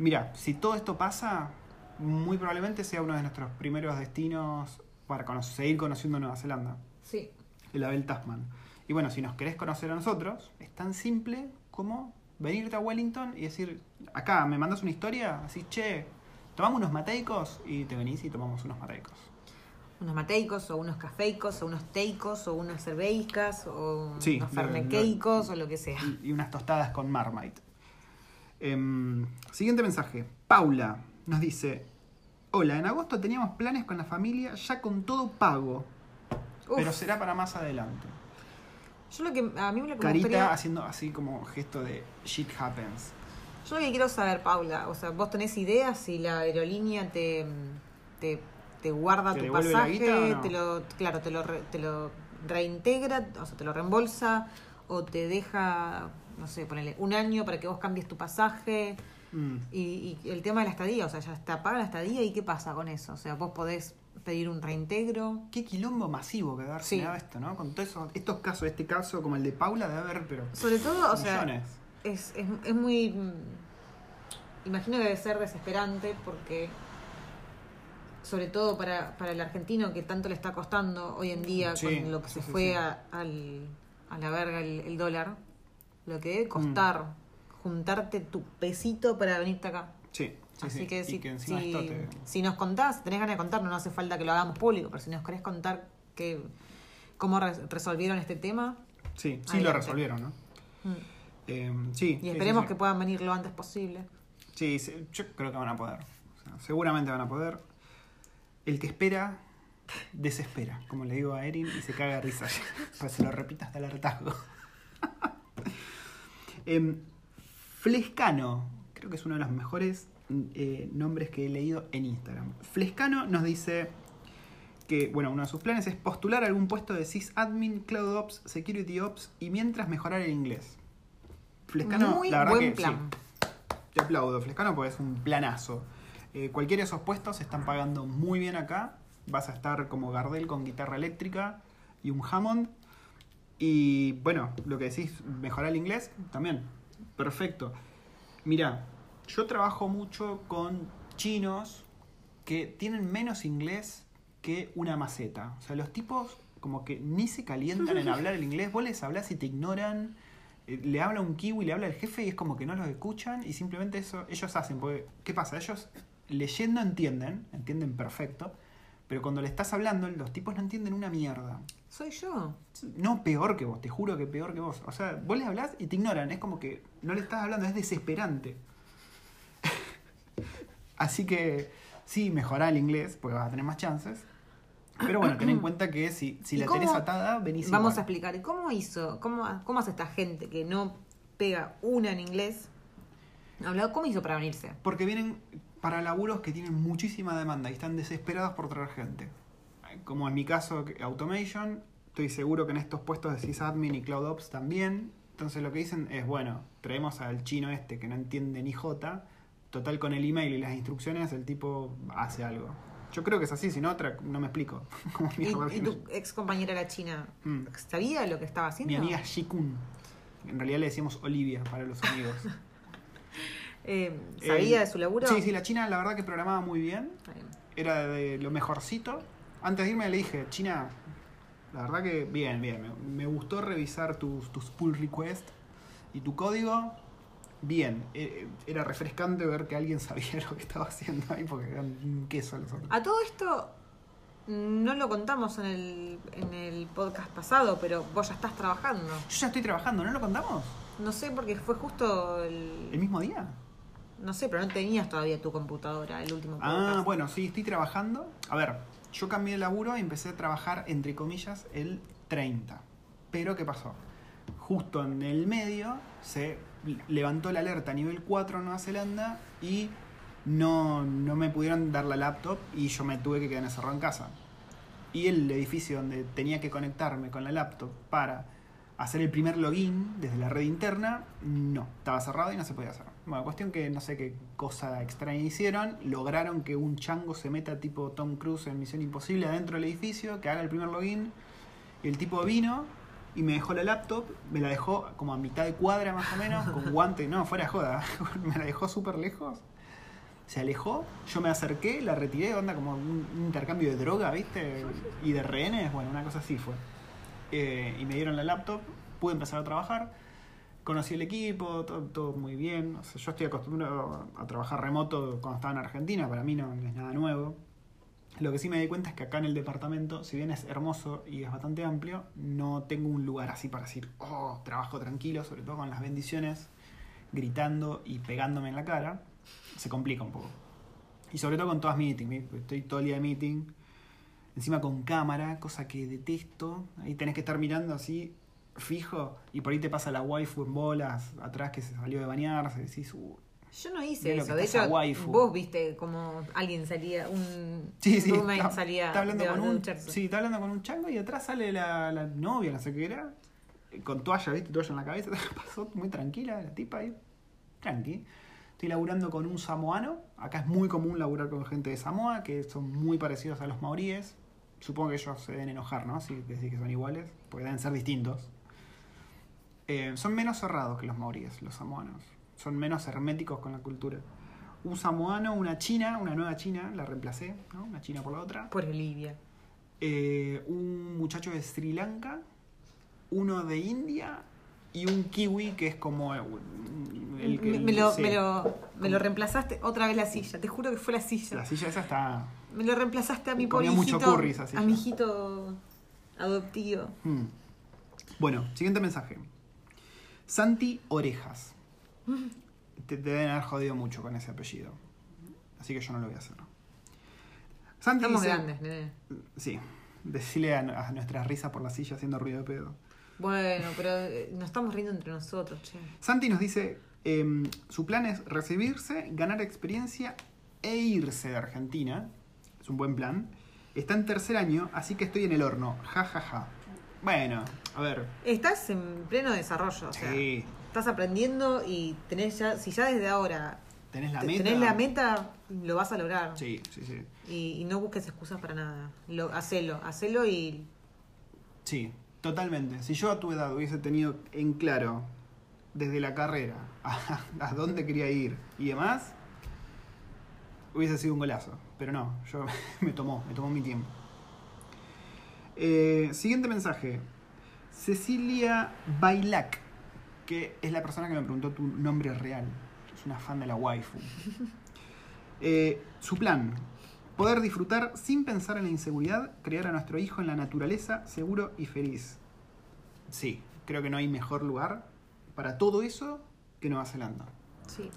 Mira, si todo esto pasa, muy probablemente sea uno de nuestros primeros destinos para cono- seguir conociendo Nueva Zelanda, Sí. el Abel Tasman. Y bueno, si nos querés conocer a nosotros, es tan simple como venirte a Wellington y decir, acá me mandas una historia, así, che, tomamos unos mateicos y te venís y tomamos unos mateicos. Unos mateicos, o unos cafeicos, o unos teicos, o unas cerveicas, o Sí, unos fernequeicos, o lo que sea. y, y unas tostadas con Marmite. Em, siguiente mensaje. Paula nos dice: Hola, en agosto teníamos planes con la familia ya con todo pago, Uf, pero será para más adelante. yo lo que, a mí lo que me Carita gustaría... haciendo así como gesto de shit happens. Yo lo que quiero saber, Paula, o sea, vos tenés ideas si la aerolínea te, te, te guarda ¿Te tu pasaje, no? te lo, claro, te lo, re- te lo reintegra, o sea, te lo reembolsa, o te deja, no sé, ponele un año para que vos cambies tu pasaje. Mm. Y, y el tema de la estadía, o sea, ya está paga la estadía y qué pasa con eso. O sea, vos podés pedir un reintegro. Qué quilombo masivo que debe haber Sí. esto, ¿no? Con todos esos- estos casos, este caso como el de Paula, debe haber, pero. Sobre todo, o sea, es, es, es muy... mm, Imagino que debe ser desesperante porque, sobre todo para, para el argentino que tanto le está costando hoy en día Sí, con lo que sí, se sí, fue. A, al, a la verga el, el dólar, lo que Mm. debe costar juntarte tu pesito para venirte acá. Sí, sí, Así sí. que, si, que si, esto te- si nos contás, tenés ganas de contarnos, no hace falta que lo hagamos público, pero si nos querés contar que, cómo re- resolvieron este tema, Sí, sí lo resolvieron, ¿no? mm, Em, sí. y esperemos que puedan venir lo antes posible. Sí, yo creo que van a poder. O sea, seguramente van a poder. El que espera, desespera, como le digo a Erin, y se caga de risa. Pues se lo repito hasta el hartazgo. Em, Flescano, creo que es uno de los mejores eh, nombres que he leído en Instagram. Flescano nos dice que, bueno, uno de sus planes es postular algún puesto de sysadmin, cloud ops, security ops y mientras mejorar el inglés. Flescano, Muy la verdad buen que sí. plan. Te aplaudo, Flescano, porque es un planazo. Eh, cualquiera de esos puestos se están pagando muy bien acá. Vas a estar como Gardel con guitarra eléctrica y un Hammond. Y bueno, lo que decís, mejorar el inglés, también. Perfecto. Mira, yo trabajo mucho con chinos que tienen menos inglés que una maceta. O sea, los tipos como que ni se calientan en hablar el inglés. Vos les hablas y te ignoran. Eh, Le habla un kiwi, le habla el jefe y es como que no los escuchan y simplemente eso ellos hacen. Porque, ¿qué pasa? Ellos leyendo entienden, entienden perfecto, pero cuando le estás hablando, los tipos no entienden una mierda. Soy yo. No, peor que vos, te juro que peor que vos. O sea, vos les hablás y te ignoran, es como que no le estás hablando, es desesperante. Así que sí, mejorá el inglés, porque vas a tener más chances. Pero bueno, ten en cuenta que si, si ¿Y la tenés atada, venís Vamos a explicar. ¿Y ¿Cómo hizo? ¿Cómo, ¿Cómo hace esta gente que no pega una en inglés? Hablado, ¿Cómo hizo para venirse? Porque vienen para laburos que tienen muchísima demanda y están desesperados por traer gente. Como en mi caso, Automation, estoy seguro que en estos puestos de sysadmin y Cloud Ops también. Entonces lo que dicen es, bueno, traemos al chino este que no entiende ni jota, total con el email y las instrucciones el tipo hace algo. Yo creo que es así, si no, otra, no me explico. Cómo ¿Y, mierda y tu ex compañera la china Mm. sabía lo que estaba haciendo? Mi amiga Shikun. En realidad le decíamos Olivia para los amigos. Eh, ¿Sabía Eh, de su laburo? Sí, sí, la china la verdad que programaba muy bien. Era de lo mejorcito. Antes de irme le dije, China, La verdad que bien, bien. Me, me gustó revisar tus, tus pull requests y tu código. Bien, Eh, era refrescante ver que alguien sabía lo que estaba haciendo ahí porque eran un queso los otros. A todo esto no lo contamos en el, en el podcast pasado, pero vos ya estás trabajando. Yo ya estoy trabajando, ¿no lo contamos? No sé, porque fue justo el... ¿El mismo día? No sé, pero no tenías todavía tu computadora, el último Ah, podcast. bueno, sí, estoy trabajando. A ver, yo cambié de laburo y empecé a trabajar, entre comillas, el 30. Pero, ¿qué pasó? Justo en el medio se levantó la alerta a nivel 4 en Nueva Zelanda y no, no me pudieron dar la laptop y yo me tuve que quedar encerrado en casa. Y el edificio donde tenía que conectarme con la laptop para hacer el primer login desde la red interna, no, estaba cerrado y no se podía hacer. Bueno, cuestión que no sé qué cosa extraña hicieron, lograron que un chango se meta tipo Tom Cruise en Misión Imposible adentro del edificio, que haga el primer login, y el tipo vino y me dejó la laptop, me la dejó como a mitad de cuadra más o menos, con guante, no, fuera de joda, me la dejó súper lejos. Se alejó, yo me acerqué, la retiré, onda como un, un intercambio de droga, ¿viste? Y de rehenes, bueno, una cosa así fue. Eh, y me dieron la laptop, pude empezar a trabajar, conocí el equipo, todo, todo muy bien. O sea, yo estoy acostumbrado a trabajar remoto cuando estaba en Argentina, para mí no es nada nuevo. Lo que sí me di cuenta es que acá en el departamento, si bien es hermoso y es bastante amplio, no tengo un lugar así para decir, oh, trabajo tranquilo, sobre todo con las bendiciones, gritando y pegándome en la cara. Se complica un poco. Y sobre todo con todas meetings, estoy todo el día de meeting, encima con cámara, cosa que detesto. Ahí tenés que estar mirando así, fijo, y por ahí te pasa la waifu en bolas, atrás que se salió de bañarse, decís, "Uh". Yo no hice eso. De hecho, waifu. vos viste como alguien salía, un Sí, sí, está, salía está hablando de, con un, sí, está hablando con un chango y atrás sale la, la novia, no sé qué era, con toalla, ¿viste? Toalla en la cabeza, pasó muy tranquila la tipa ahí, tranqui. Estoy laburando con un samoano, acá es muy común laburar con gente de Samoa, que son muy parecidos a los maoríes. Supongo que ellos se deben enojar, ¿no? Si decís que son iguales, porque deben ser distintos. Eh, son menos cerrados que los maoríes, los samoanos. Son menos herméticos con la cultura. Un samoano, una china, una nueva china, la reemplacé, ¿no? Una china por la otra. Por Olivia. Eh, un muchacho de Sri Lanka, uno de India y un kiwi que es como el que... me, me lo, sí. me, lo, me lo reemplazaste otra vez la silla. Te juro que fue la silla. La silla esa está... Me lo reemplazaste a mi pobre mucho curry esa silla. a mi hijito adoptivo. Hmm. Bueno, siguiente mensaje. Santi Orejas. Te, te deben haber jodido mucho con ese apellido. Así que yo no lo voy a hacer. Santi Estamos dice- grandes, nene. Sí. Decirle a, a nuestras risas por la silla haciendo ruido de pedo. Bueno, pero eh, nos estamos riendo entre nosotros, che. Santi nos dice, em, su plan es recibirse, ganar experiencia e irse de Argentina. Es un buen plan. Está en tercer año, así que estoy en el horno. Ja, ja, ja. Bueno, a ver. Estás en pleno desarrollo, o sea, Sí. estás aprendiendo y tenés ya, si ya desde ahora ¿Tenés la meta? tenés la meta, lo vas a lograr. Sí, sí, sí. Y, y no busques excusas para nada. Lo, hacelo, hacelo y Sí, totalmente. Si yo a tu edad hubiese tenido en claro desde la carrera a, a dónde quería ir y demás, hubiese sido un golazo. Pero no, yo me tomó, me tomó mi tiempo. Eh, siguiente mensaje. Cecilia Bailac, que es la persona que me preguntó tu nombre real. Es una fan de la waifu. Eh, su plan, poder disfrutar sin pensar en la inseguridad, criar a nuestro hijo en la naturaleza, seguro y feliz. Sí, creo que no hay mejor lugar para todo eso que Nueva Zelanda. sí.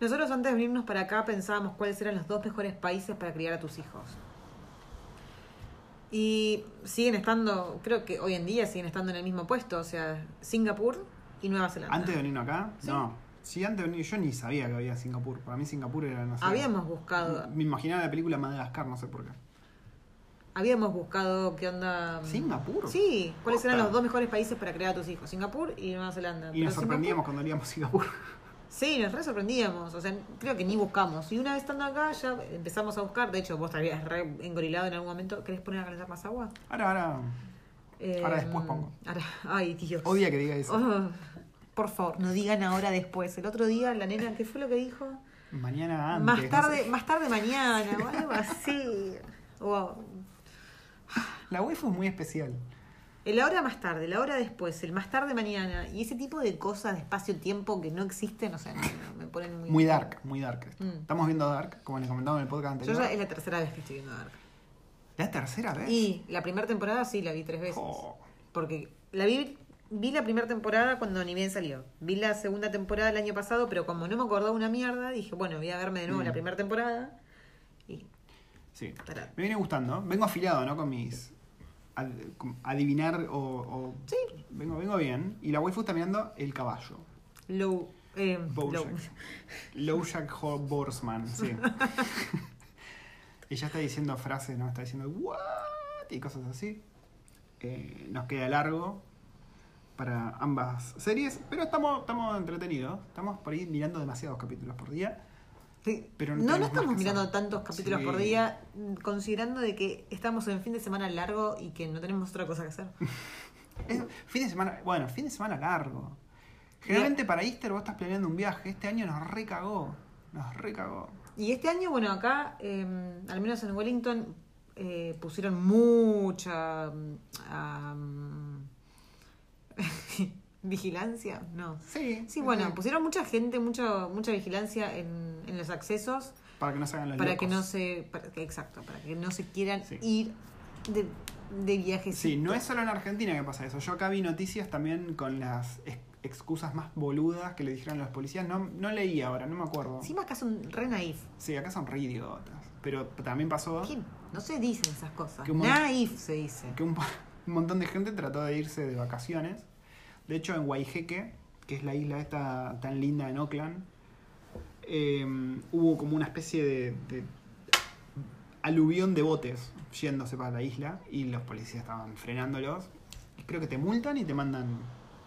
Nosotros antes de venirnos para acá pensábamos cuáles eran los dos mejores países para criar a tus hijos. Y siguen estando, creo que hoy en día siguen estando en el mismo puesto, o sea, Singapur y Nueva Zelanda. Antes de venirnos acá, Sí. no. Sí, antes de venir, yo ni sabía que había Singapur. Para mí Singapur era, no sé. Habíamos buscado, Me imaginaba la película Madagascar, no sé por qué. habíamos buscado qué onda. ¿Singapur? Sí, cuáles eran los dos mejores países para criar a tus hijos, Singapur y Nueva Zelanda. Y nos sorprendíamos Singapur- cuando veíamos Singapur. Sí, nos re sorprendíamos. O sea, creo que ni buscamos. Y una vez estando acá ya empezamos a buscar. De hecho, vos te habías re engorilado en algún momento. ¿Querés poner a calentar más agua? Ahora, ahora. Eh, Ahora después pongo. ahora- ay, Dios. Odia que diga eso. Oh, por favor, no digan ahora después. El otro día la nena, ¿qué fue lo que dijo? Mañana antes. más no tarde, sé. más tarde mañana o algo así. Wow. La waifu es muy especial. El hora más tarde, la hora después, el más tarde mañana y ese tipo de cosas de espacio-tiempo que no existen, o sea, me, me ponen muy... Muy dark, muy dark. esto. Mm. Estamos viendo Dark, como les comentaba en el podcast Yo anterior. ya es la tercera vez que estoy viendo Dark. ¿La tercera vez? Y la primera temporada sí la vi tres veces. Oh. Porque la vi, vi la primera temporada cuando ni bien salió. Vi la segunda temporada el año pasado, pero como no me acordaba una mierda, dije, bueno, voy a verme de nuevo Mm. la primera temporada. Y Sí. Tará. Me viene gustando. Vengo afilado, ¿no? Con mis. Ad- adivinar o. o- Sí. Vengo, vengo bien. Y la waifu está mirando El Caballo. Low. Eh, Bojack. low. Lowjack Borsman, sí. Ella está diciendo frases, ¿no? Está diciendo ¿What? y cosas así. Eh, nos queda largo para ambas series, pero estamos, estamos entretenidos. Estamos por ahí mirando demasiados capítulos por día. Pero no no, estamos mirando tantos capítulos Sí. por día, considerando de que estamos en fin de semana largo y que no tenemos otra cosa que hacer. Es fin de semana, bueno, fin de semana largo. Generalmente para Easter vos estás planeando un viaje. Este año nos recagó. Nos recagó. Y este año, bueno, acá, eh, al menos en Wellington, eh, pusieron mucha am, vigilancia, no. Sí. Sí, bueno, pusieron mucha gente, mucha mucha vigilancia en, en los accesos Para que no se hagan los para que no se, para que- exacto, para que no se quieran Sí. ir de, de viajes. Sí, no es solo en Argentina que pasa eso. Yo acá vi noticias también con las ex- excusas más boludas que le dijeron los policías. No, no leí ahora, no me acuerdo. Encima acá son re naif. Sí, acá son re idiotas. Pero también pasó. No se dicen esas cosas. Naif se dice. que un, un montón de gente trató de irse de vacaciones. De hecho, en Waijeque, que es la isla esta tan linda en Oakland, eh, hubo como una especie de, de aluvión de botes yéndose para la isla y los policías estaban frenándolos. Y creo que te multan y te mandan...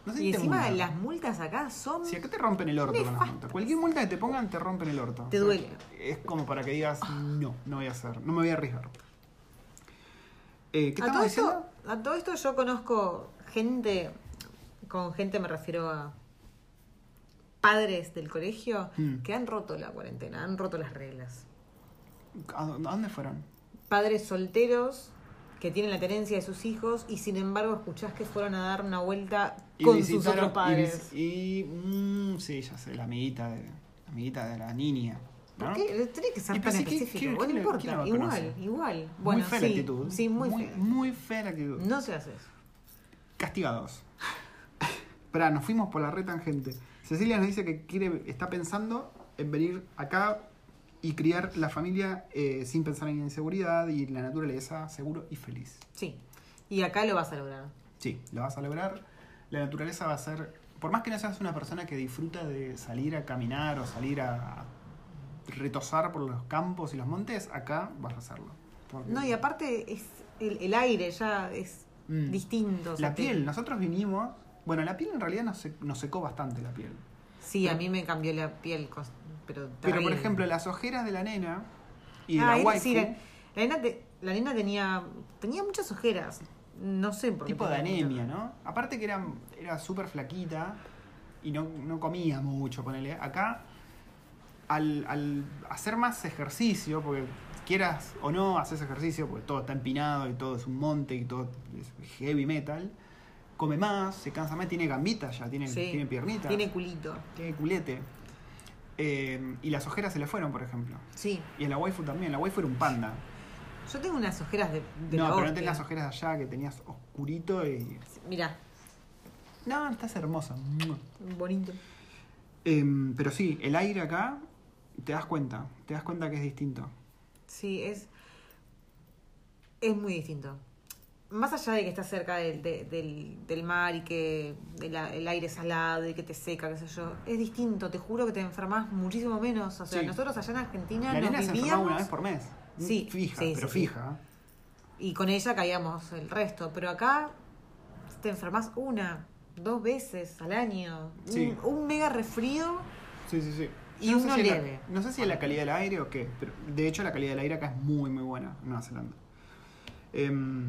No sé si Y encima las multas acá son... Si acá te rompen el orto con las multas. Cualquier multa que te pongan te rompen el orto. Te duele. Es como para que digas, no, no voy a hacer, no me voy a arriesgar. Eh, ¿Qué a todo, esto, a todo esto yo conozco gente, con gente me refiero a padres del colegio, Mm. que han roto la cuarentena, han roto las reglas. ¿A dó- a dónde fueron? Padres solteros que tienen la tenencia de sus hijos y sin embargo escuchás que fueron a dar una vuelta Y con sus otros padres. Y, vis- y, mm, sí, ya sé, la amiguita de la, amiguita de la niña. ¿no? ¿Por qué? Tiene que ser tan pues sí, ¿quién- específico. Bueno, no importa. Igual, igual. muy Bueno, fea sí, la actitud. Sí, muy, muy, fea. muy fea la actitud. No se hace eso. Castigados. Esperá, nos fuimos por la red tangente. Cecilia nos dice que quiere, está pensando en venir acá y criar la familia eh, sin pensar en inseguridad y la naturaleza, seguro y feliz. Sí. Y acá lo vas a lograr. Sí, lo vas a lograr. La naturaleza va a ser, por más que no seas una persona que disfruta de salir a caminar o salir a retosar por los campos y los montes, acá vas a hacerlo. Porque- No, y aparte es el, el aire ya es Mm. distinto. o sea, La piel, nosotros vinimos, bueno, la piel en realidad nos, nos secó bastante la piel. Sí, a mí me cambió la piel, pero Pero por ejemplo, las ojeras de la nena y de Ah, la era- waifu, sí, la, la nena te- la nena tenía tenía muchas ojeras. No sé por qué. tipo de anemia. ¿no? Aparte que era era súper flaquita y no, no comía mucho, ponele. Acá, al, al hacer más ejercicio, porque quieras o no haces ejercicio, porque todo está empinado y todo es un monte y todo es heavy metal, come más, se cansa más, tiene gambitas ya, tiene, Sí, tiene piernitas, Tiene culito. tiene culete. Eh, y las ojeras se le fueron, por ejemplo. Sí. Y en la waifu también, la waifu era un panda. Yo tengo unas ojeras de, de no, la pero no tenías ojeras allá, que tenías oscurito y... Mira, No, estás hermosa. Bonito. Em, pero sí, el aire acá, te das cuenta, te das cuenta que es distinto. Sí, es. Es muy distinto. Más allá de que estás cerca del, de- del, del mar y que el, el aire es salado y que te seca, qué sé yo, es distinto. Te juro que te enfermas muchísimo menos. O sea, Sí. nosotros allá en Argentina La nos nena se enfermaba vivíamos una vez por mes. Sí, Fija, sí, pero sí, fija. y con ella caíamos el resto. Pero acá te enfermas una, dos veces al año. Sí. Un, un mega resfrío. Sí, sí, sí. Y sé uno si es la- leve. no sé si es la calidad del aire o qué, pero de hecho la calidad del aire acá es muy, muy buena en Nueva Zelanda. Em,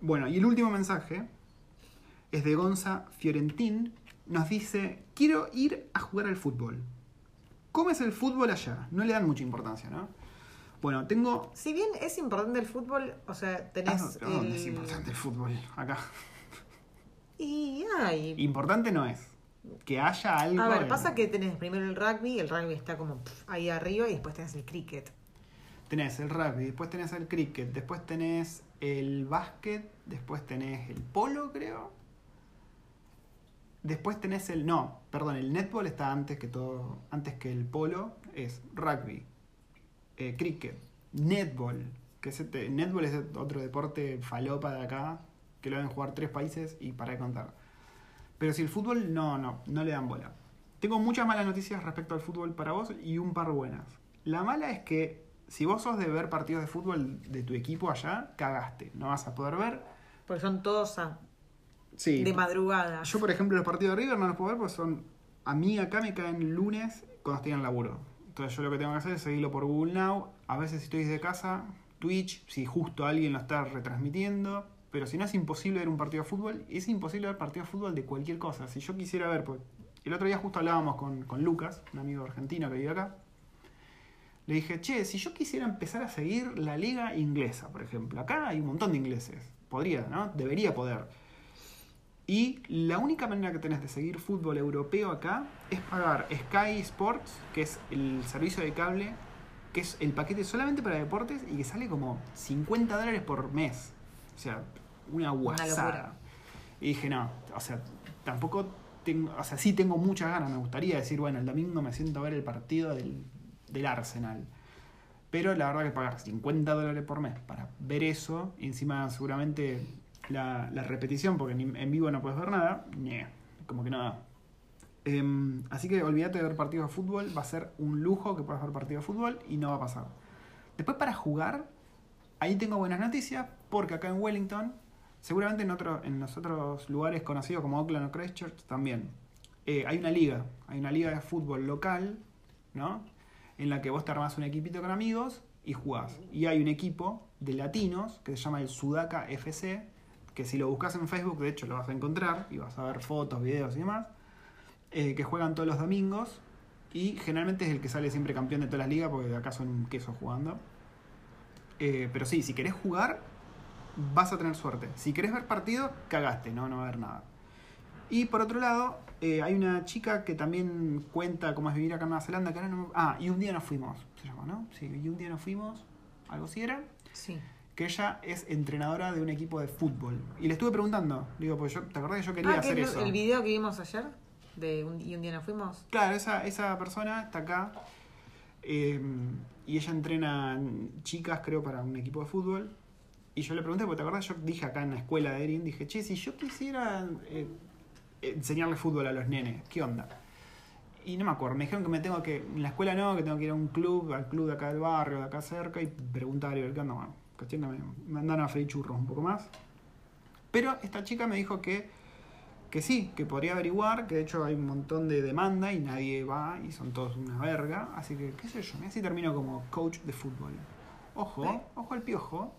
bueno, y el último mensaje es de Gonza Fiorentín. Nos dice, quiero ir a jugar al fútbol. ¿Cómo es el fútbol allá? No le dan mucha importancia, ¿no? Bueno, tengo... Si bien es importante el fútbol, o sea, ¿A tenés. dónde- a dónde el- es importante el fútbol? Acá. Y hay. Importante no es. Que haya algo. A ver, en- pasa que tenés primero el rugby, el rugby está como ahí arriba y después tenés el cricket. Tenés el rugby, después tenés el cricket, después tenés el básquet, después tenés el polo, creo. Después tenés el. No, perdón, el netball está antes que todo. Antes que el polo. Es rugby, eh, cricket, netball. Que ese te- netball es otro deporte falopa de acá. Que lo deben jugar tres países y para de contar. Pero si el fútbol, no, no, no le dan bola. Tengo muchas malas noticias respecto al fútbol para vos y un par buenas. La mala es que si vos sos de ver partidos de fútbol de tu equipo allá, cagaste. No vas a poder ver. Porque son todos a- Sí. de madrugada. Yo, por ejemplo, los partidos de River no los puedo ver porque son. A mí acá me caen lunes cuando estoy en laburo. Entonces, yo lo que tengo que hacer es seguirlo por Google Now. A veces, si estoy desde casa, Twitch, si justo alguien lo está retransmitiendo. Pero si no, es imposible ver un partido de fútbol. Es imposible ver partido de fútbol de cualquier cosa. Si yo quisiera ver. Pues, el otro día justo hablábamos con, con Lucas, un amigo argentino que vive acá. Le dije, che, si yo quisiera empezar a seguir la liga inglesa, por ejemplo. Acá hay un montón de ingleses. Podría, ¿no? Debería poder. Y la única manera que tenés de seguir fútbol europeo acá es pagar Sky Sports, que es el servicio de cable, que es el paquete solamente para deportes y que sale como 50 dólares por mes. O sea, una guasada. y dije, no, o sea, tampoco tengo, o sea, sí tengo muchas ganas, me gustaría decir, bueno, el domingo me siento a ver el partido del, del Arsenal. Pero la verdad que pagar 50 dólares por mes para ver eso, encima seguramente la, repetición, porque en vivo no puedes ver nada, ñe, como que nada. Em, así que olvídate de ver partidos de fútbol, va a ser un lujo que puedas ver partidos de fútbol y no va a pasar. Después para jugar, ahí tengo buenas noticias, porque acá en Wellington, seguramente en, otro, en los otros lugares conocidos como Auckland o Christchurch también, eh, hay una liga, hay una liga de fútbol local, ¿no? En la que vos te armás un equipito con amigos y jugás. Y hay un equipo de latinos que se llama el Sudaka FC, que si lo buscas en Facebook, de hecho lo vas a encontrar y vas a ver fotos, videos y demás, eh, que juegan todos los domingos y generalmente es el que sale siempre campeón de todas las ligas porque acá son un queso jugando. Eh, pero sí, si querés jugar, vas a tener suerte. Si querés ver partido, cagaste, no, no va a haber nada. Y por otro lado, eh, hay una chica que también cuenta cómo es vivir acá en Nueva Zelanda. Que ahora no Ah, y un día nos fuimos, se llama, ¿no? Sí, y un día nos fuimos, algo así era. Sí. Que ella es entrenadora de un equipo de fútbol. Y le estuve preguntando, digo, pues yo, ¿te acordás que yo quería Ah, que hacer el, eso? el video que vimos ayer de un, y un día nos fuimos. Claro, esa, esa persona está acá eh, y ella entrena chicas, creo, para un equipo de fútbol. Y yo le pregunté, porque te acordás, yo dije acá en la escuela de Erin, dije, che, si yo quisiera eh, enseñarle fútbol a los nenes, ¿qué onda? Y no me acuerdo, me dijeron que me tengo que, en la escuela no, que tengo que ir a un club, al club de acá del barrio, de acá cerca, y preguntar y ver qué onda. Bueno, cuestión que me mandaron a freír churros un poco más. Pero esta chica me dijo que que sí, que podría averiguar, que de hecho hay un montón de demanda y nadie va y son todos una verga. Así que, qué sé yo, mira si termino como coach de fútbol. Ojo, ¿Eh? ojo al piojo.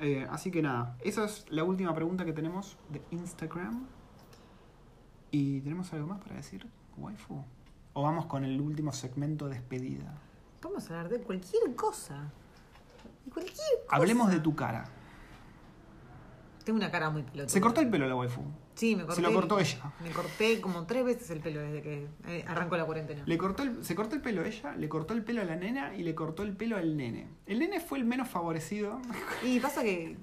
Eh, así que nada, esa es la última pregunta que tenemos de Instagram. ¿Y tenemos algo más para decir, waifu? ¿O vamos con el último segmento despedida? Vamos a hablar de cualquier cosa. De cualquier cosa. Hablemos de tu cara. Tengo una cara muy pelotuda. Se cortó el pelo la waifu. Sí, me corté. Se lo cortó el- ella. Me corté como tres veces el pelo desde que eh, arrancó la cuarentena. Le cortó el- se cortó el pelo ella, le cortó el pelo a la nena y le cortó el pelo al nene. El nene fue el menos favorecido. Y pasa que.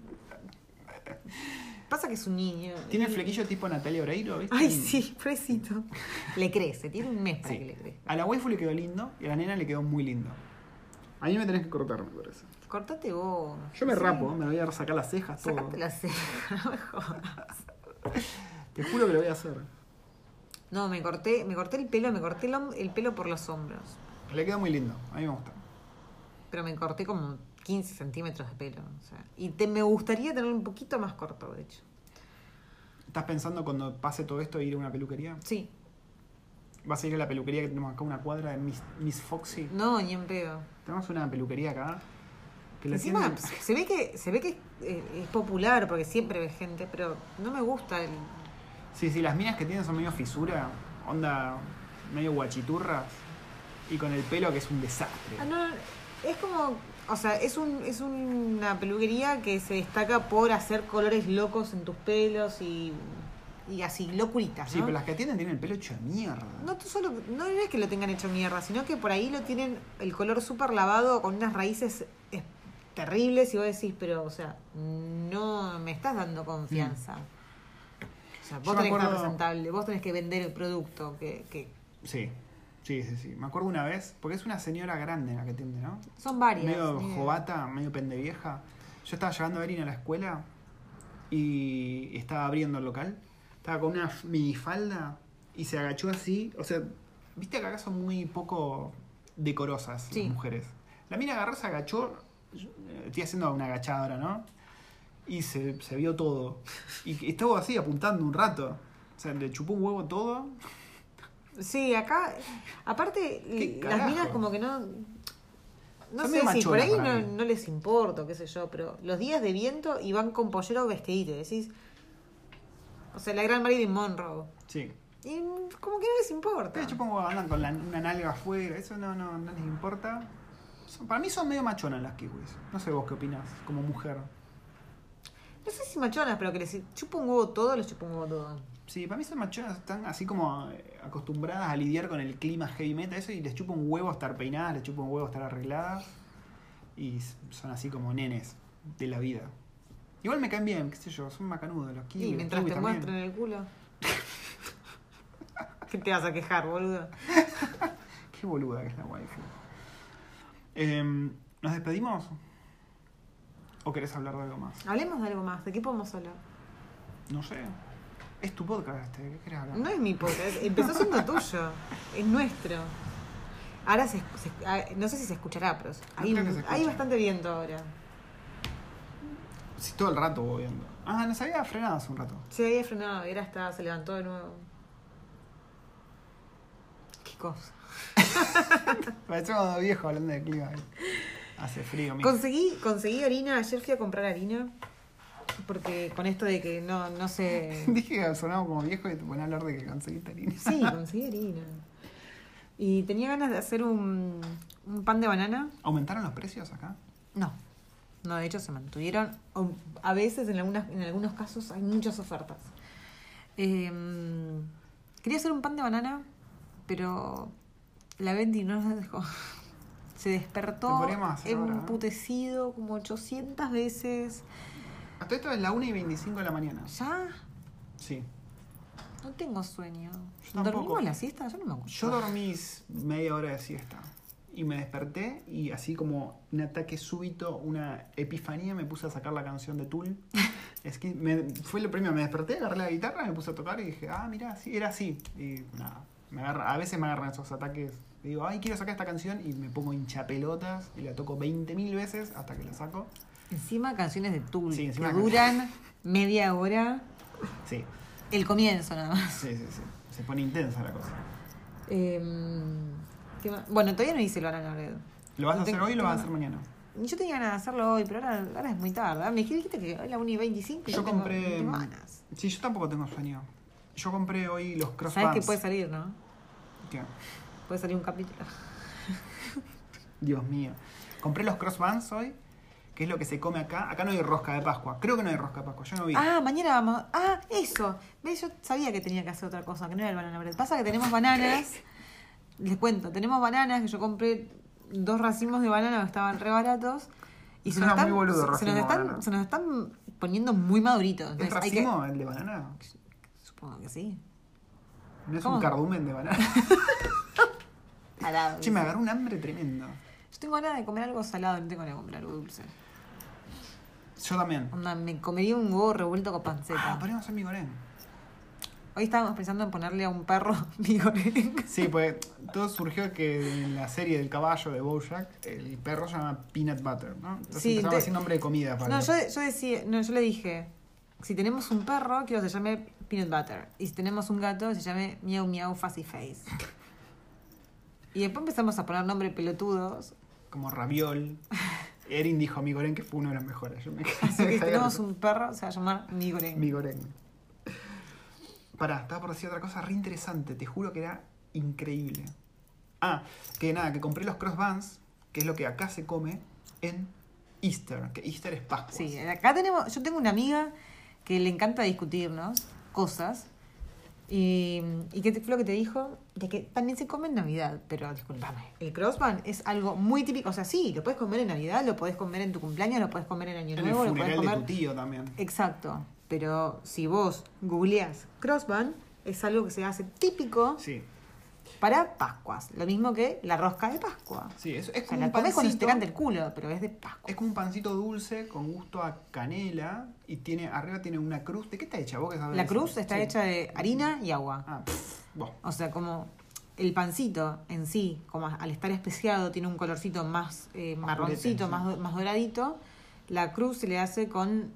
Pasa que es un niño. Tiene Y- el flequillo tipo Natalia Oreiro, ¿viste? Ay, sí, pobrecito. Le crece, tiene un mes para Sí. que le crezca. A la waifu le quedó lindo y a la nena le quedó muy lindo. A mí me tenés que cortar, me parece. Cortate vos. Yo me Sí. rapo, me voy a sacar las cejas, todo. Sacate la ceja, no me jodas. Te juro que lo voy a hacer. No, me corté, me corté el pelo, me corté el, pelo por los hombros. Le quedó muy lindo, a mí me gusta. Pero me corté como 15 centímetros de pelo. o sea, y te, me gustaría tener un poquito más corto, de hecho. ¿Estás pensando cuando pase todo esto ir a una peluquería? Sí. ¿Vas a ir a la peluquería que tenemos acá, una cuadra de Miss, Miss Foxy? No, ni en pedo. Tenemos una peluquería acá que la Encima, se ve que, se ve que eh, es popular porque siempre ve gente, pero no me gusta el. Sí, sí, las minas que tienen son medio fisura, onda medio guachiturras y con el pelo que es un desastre. Ah, no, es como. O sea, es, un, es una peluquería que se destaca por hacer colores locos en tus pelos y y así, locuritas, Sí, pero las que atienden tienen el pelo hecho mierda. No tú solo, no es que lo tengan hecho mierda, sino que por ahí lo tienen el color súper lavado con unas raíces terribles y vos decís, pero, o sea, no me estás dando confianza. O sea, vos tenés que estar presentable, vos tenés que vender el producto, que, que Sí, sí, sí, sí. Me acuerdo una vez, porque es una señora grande la que atiende, ¿no? son varias. medio jovata, medio pendevieja. Yo estaba llevando a Erin a la escuela y estaba abriendo el local. Estaba con una minifalda y se agachó así. O sea, viste que acá son muy poco decorosas Sí. las mujeres. La mina agarró, se agachó. eh, Estoy haciendo una agachada ahora, ¿no? Y se, se vio todo. Y estuvo así apuntando un rato. O sea, le chupó un huevo todo. Sí, acá, aparte, ¿Qué las minas como que no... No Son sé si por ahí no, les importa, qué sé yo, pero los días de viento y van con pollero vestidito, decís... O sea, la gran Marilyn Monroe. Sí. Y como que no les importa. De hecho, pongo andan con la- una nalga afuera, eso no, no, no les importa. Son- para mí son medio machonas las kiwis. No sé vos qué opinás, como mujer. No sé si machonas, pero que les chupa un huevo todo, les chupa un huevo todo. Sí, para mí son machonas, están así como eh, acostumbradas a lidiar con el clima heavy metal, eso, y les chupa un huevo estar peinadas, les chupa un huevo estar arregladas. Y son así como nenes de la vida. Igual me caen bien, qué sé yo, son macanudos los kiwis. Y mientras te también. muestran el culo. ¿Qué te vas a quejar, boludo? Qué boluda que es la wifi. Em, ¿Nos despedimos? ¿O querés hablar de algo más? Hablemos de algo más. ¿De qué podemos hablar? No sé. Es tu podcast este, ¿qué querés hablar? No es mi podcast. Empezó siendo tuyo. Es nuestro. Ahora se, se- ah, no sé si se escuchará, pero hay, creo que un- se escucha. hay bastante viento ahora. Sí, todo el rato voy viendo. Ah, nos había frenado hace un rato. Se había frenado y ahora está, se levantó de nuevo. Qué cosa. Parecemos viejos hablando de clima. Hace frío, mijo. Conseguí, conseguí harina. Ayer fui a comprar harina. Porque con esto de que no, no sé. Dije que sonaba como viejo y te pones a hablar de que conseguiste harina. Sí, conseguí harina. Y tenía ganas de hacer un, un pan de banana. ¿Aumentaron los precios acá? No. No, de hecho se mantuvieron. A veces, en, algunas, en algunos casos, hay muchas ofertas. Eh, quería hacer un pan de banana, pero la Bendy no nos dejó. Se despertó emputecido como 800 veces. Hasta esto es la 1 y 25 de la mañana. ¿Ya? Sí. No tengo sueño. Yo. ¿Dormimos la siesta? Yo no me acuerdo. Yo dormí media hora de siesta. Y me desperté y así como un ataque súbito, una epifanía, me puse a sacar la canción de Tool. Es que me- fue lo primero, me desperté, agarré la guitarra, me puse a tocar y dije, ah, mira, sí, era así. Y nada, me agarra, a veces me agarran esos ataques. Digo, ay, quiero sacar esta canción y me pongo hinchapelotas y la toco 20.000 veces hasta que la saco. Encima canciones de Tool Sí, que duran media hora. Sí, El comienzo nada más. sí, sí, sí. Se pone intensa la cosa. Em. Bueno, todavía no hice el banana bread. ¿Lo vas a hacer hoy o lo vas a hacer mañana? Yo tenía ganas de hacerlo hoy, pero ahora, ahora es muy tarde. Ah, Me dijiste que hoy la 1 y 25 y Yo tengo- compré. ganas. Sí, yo tampoco tengo sueño. Yo compré hoy los Sabes crossbands. que puede salir, ¿no? ¿Qué? Puede salir un capítulo. Dios mío. Compré los crossbands hoy, que es lo que se come acá. Acá no hay rosca de Pascua. Creo que no hay rosca de Pascua. Yo no vi. Ah, mañana vamos. Ah, eso. ¿Ves? Yo sabía que tenía que hacer otra cosa, que no era el banana bread. Pasa que tenemos bananas. Les cuento, tenemos bananas que yo compré dos racimos de banana que estaban re baratos. Y se nos, Suena están, muy boludo, se- nos de están, se nos están poniendo muy maduritos. ¿Es que- racimo el de banana? Supongo que sí. ¿No es ¿Cómo? un cardumen de banana? Salado. che, me agarró un hambre tremendo. Yo tengo ganas de comer algo salado, no tengo ganas de comer algo dulce. Yo también. Onda, me comería un huevo revuelto con panceta. Ah, podríamos hacer migorén. Hoy estábamos pensando en ponerle a un perro vigorén. Sí, pues todo surgió que en la serie del caballo de Bojack, el perro se llama Peanut Butter, ¿no? Entonces Sí, empezamos te- a decir nombre de comida para No, yo, yo decía, no, yo le dije, si tenemos un perro, quiero que se llame Peanut Butter. Y si tenemos un gato, se llame Miau Miau Fuzzy Face. Y después empezamos a poner nombres pelotudos. como raviol. Erin dijo migorén que fue uno de los mejores. Yo me quedé Así que tenemos un perro, se va a llamar Migorén. Migorén. Pará, estaba por decir otra cosa re interesante. Te juro que era increíble. Ah, que nada, que compré los crossbands, que es lo que acá se come en Easter. Que Easter es Pascua. Sí, acá tenemos, yo tengo una amiga que le encanta discutirnos cosas. ¿Y, y qué fue lo que te dijo? De que también se come en Navidad, pero discúlpame. El crossbun es algo muy típico. O sea, sí, lo puedes comer en Navidad, lo puedes comer en tu cumpleaños, lo puedes comer en Año En el Nuevo, lo puedes funeral de comer. tu tío también. Exacto. Pero si vos googleás crossbun, es algo que se hace típico Sí, para Pascuas. Lo mismo que la rosca de Pascua. sí, es, es O sea, como la un comes cuando te pancito. canta el culo, pero es de Pascua. Es como un pancito dulce con gusto a canela y tiene arriba tiene una cruz. ¿De qué está hecha? ¿Vos que sabés La cruz está Sí. hecha de harina y agua. Ah, pff. O sea, como el pancito en sí, como al estar especiado, tiene un colorcito más eh, Más marroncito, purete, más, sí. más doradito. La cruz se le hace con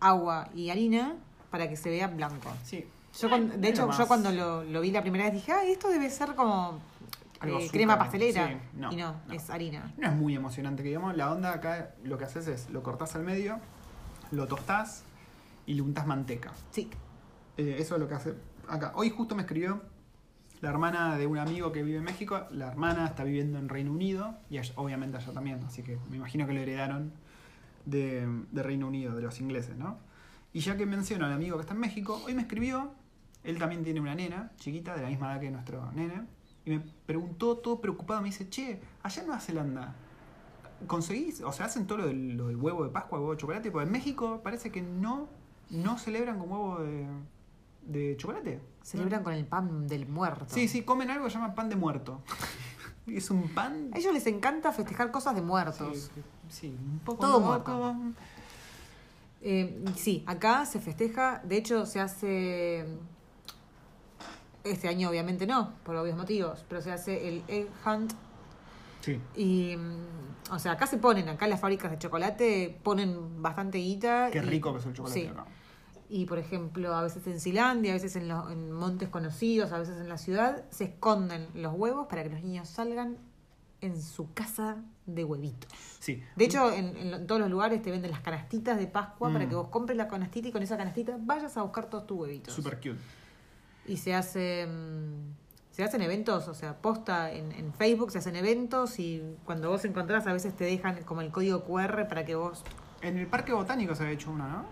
agua y harina para que se vea blanco. Sí. Yo cuando- de hecho, yo cuando lo, lo vi la primera vez dije, ay, esto debe ser como eh, crema pastelera. Sí, no, y no, no. es harina. No es muy emocionante que digamos. La onda acá lo que haces es lo cortás al medio, lo tostás y le untás manteca. Sí. Eh, eso es lo que hace acá. Hoy justo me escribió la hermana de un amigo que vive en México. La hermana está viviendo en Reino Unido y allá- obviamente allá también. Así que me imagino que lo heredaron de, de Reino Unido, de los ingleses, ¿no? Y ya que menciono al amigo que está en México, hoy me escribió. Él también tiene una nena chiquita, de la misma edad que nuestro nene. Y me preguntó todo preocupado. Me dice, che, allá en Nueva Zelanda. ¿Conseguís? O sea, hacen todo lo del, lo del huevo de Pascua, huevo de chocolate. Porque en México parece que no, no celebran con huevo de, de chocolate. Celebran con el pan del muerto. Sí, sí, comen algo que se llama pan de muerto. es un pan. A ellos les encanta festejar cosas de muertos. sí, un poco Todo loco. Eh, sí, acá se festeja, de hecho se hace, este año obviamente no, por obvios motivos, pero se hace el Egg Hunt Sí. y, mm, o sea, acá se ponen, acá las fábricas de chocolate ponen bastante guita. Qué y- rico que es el chocolate sí. acá. Y por ejemplo, a veces en Silandia, a veces en, los, en montes conocidos, a veces en la ciudad, se esconden los huevos para que los niños salgan en su casa de huevitos. Sí. De hecho, en, en todos los lugares te venden las canastitas de Pascua Mm. para que vos compres la canastita y con esa canastita vayas a buscar todos tus huevitos. Super cute. Y se hace se hacen eventos, o sea, posta en, en Facebook se hacen eventos y cuando vos encontrás a veces te dejan como el código QR para que vos... En el Parque Botánico se había hecho uno, ¿no?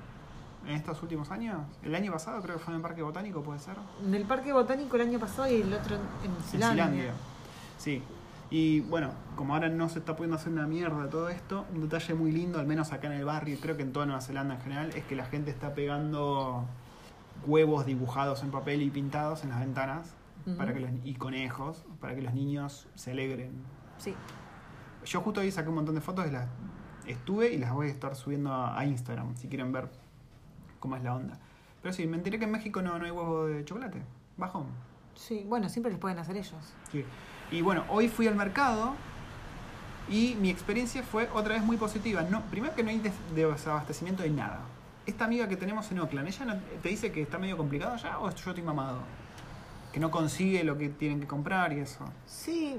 En estos últimos años. El año pasado creo que fue en el Parque Botánico, puede ser. En el Parque Botánico el año pasado y el otro en, en En. Sí. Y bueno, como ahora no se está pudiendo hacer una mierda todo esto, un detalle muy lindo, al menos acá en el barrio, y creo que en toda Nueva Zelanda en general, es que la gente está pegando huevos dibujados en papel y pintados en las ventanas para que los, y conejos para que los niños se alegren. Sí. Yo justo ahí saqué un montón de fotos y las estuve y las voy a estar subiendo a, a Instagram si quieren ver cómo es la onda. Pero sí, me enteré que en México no, no hay huevo de chocolate. Bajón. Sí, bueno, siempre les pueden hacer ellos. Sí. Y bueno, hoy fui al mercado y mi experiencia fue otra vez muy positiva. No, primero que no hay des- desabastecimiento de nada. Esta amiga que tenemos en Oakland, ¿ella no- te dice que está medio complicado allá o yo estoy mamado? Que no consigue lo que tienen que comprar y eso. Sí.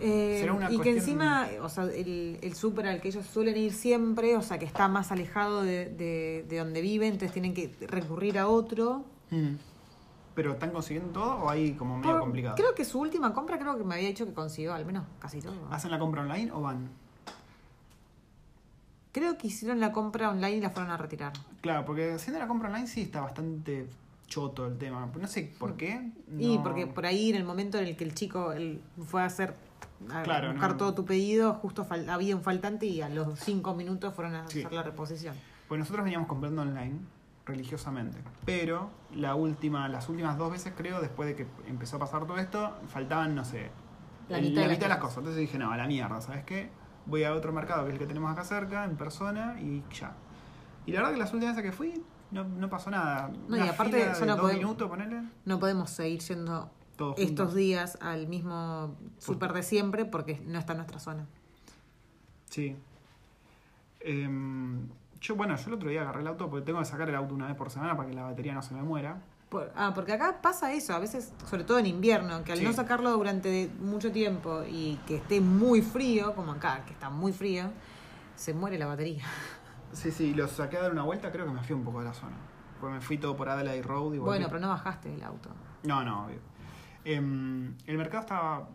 Eh, Será una y que encima, o sea, el, el súper al que ellos suelen ir siempre, o sea, que está más alejado de, de, de donde viven, entonces tienen que recurrir a otro. Mm. ¿Pero están consiguiendo todo o hay como medio Por- complicado? Creo que su última compra, creo que me había dicho que consiguió al menos casi todo. ¿Hacen la compra online o van? Creo que hicieron la compra online y la fueron a retirar. Claro, porque haciendo la compra online sí está bastante choto el tema. No sé por qué. Y no- porque por ahí en el momento en el que el chico él fue a hacer a Claro, buscar no. todo tu pedido, justo fal- había un faltante y a los cinco minutos fueron a Sí. hacer la reposición. Pues nosotros veníamos comprando online religiosamente. Pero la última, las últimas dos veces creo, después de que empezó a pasar todo esto, faltaban, no sé, La el- mitad de las cosas. Entonces dije, no, a la mierda, ¿sabes qué? Voy a otro mercado que es el que tenemos acá cerca, en persona, y ya. Y la verdad que las últimas veces que fui, no, no pasó nada. No, y aparte, fila ya de no dos podemos- minutos, ponele, No podemos seguir yendo todos estos juntos. días al mismo súper de siempre porque no está en nuestra zona. Sí. Em, yo, bueno, yo el otro día agarré el auto porque tengo que sacar el auto una vez por semana para que la batería no se me muera. Por- ah, porque acá pasa eso, a veces, sobre todo en invierno, que al Sí. no sacarlo durante mucho tiempo y que esté muy frío, como acá, que está muy frío, se muere la batería. Sí, sí, lo saqué a dar una vuelta, creo que me fui un poco de la zona. Porque me fui todo por Adelaide Road y volví. Bueno, pero no bajaste del auto. No, no, obvio. Em, el mercado estaba,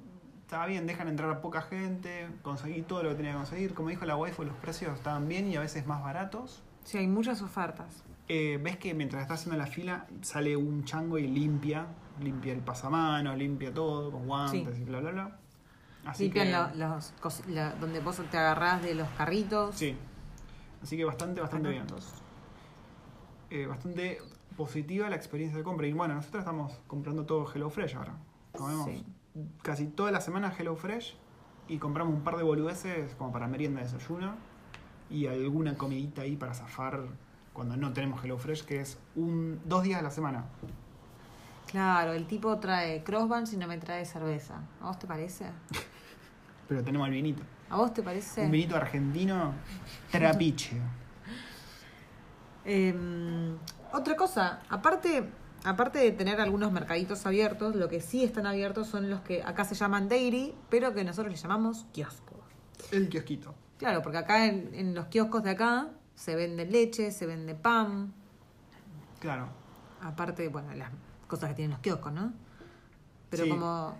estaba bien, dejan entrar a poca gente, conseguí todo lo que tenía que conseguir. Como dijo la waifu, los precios estaban bien y a veces más baratos. Sí, hay muchas ofertas. Eh, ves que mientras estás haciendo la fila sale un chango y limpia, limpia el pasamano, limpia todo con guantes Sí. y bla, bla, bla. Así Limpian que, lo- los la- donde vos te agarrás de los carritos. Sí. Así que bastante, bastante bien. Eh, bastante positiva la experiencia de compra. Y bueno, nosotros estamos comprando todo HelloFresh ahora. Comemos Sí. casi toda la semana HelloFresh y compramos un par de boludeces como para merienda de desayuno y alguna comidita ahí para zafar cuando no tenemos HelloFresh, que es un dos días a la semana. Claro, el tipo trae crossbuns y no me trae cerveza. ¿A vos te parece? Pero tenemos el vinito. ¿A vos te parece? Un vinito argentino trapiche. Eh, otra cosa, aparte, aparte de tener algunos mercaditos abiertos, lo que sí están abiertos son los que acá se llaman dairy, pero que nosotros les llamamos kiosco. El kiosquito. Claro, porque acá en, en los kioscos de acá se vende leche, se vende pan, Claro. aparte, bueno, las cosas que tienen los kioscos, ¿no? Pero Sí. como,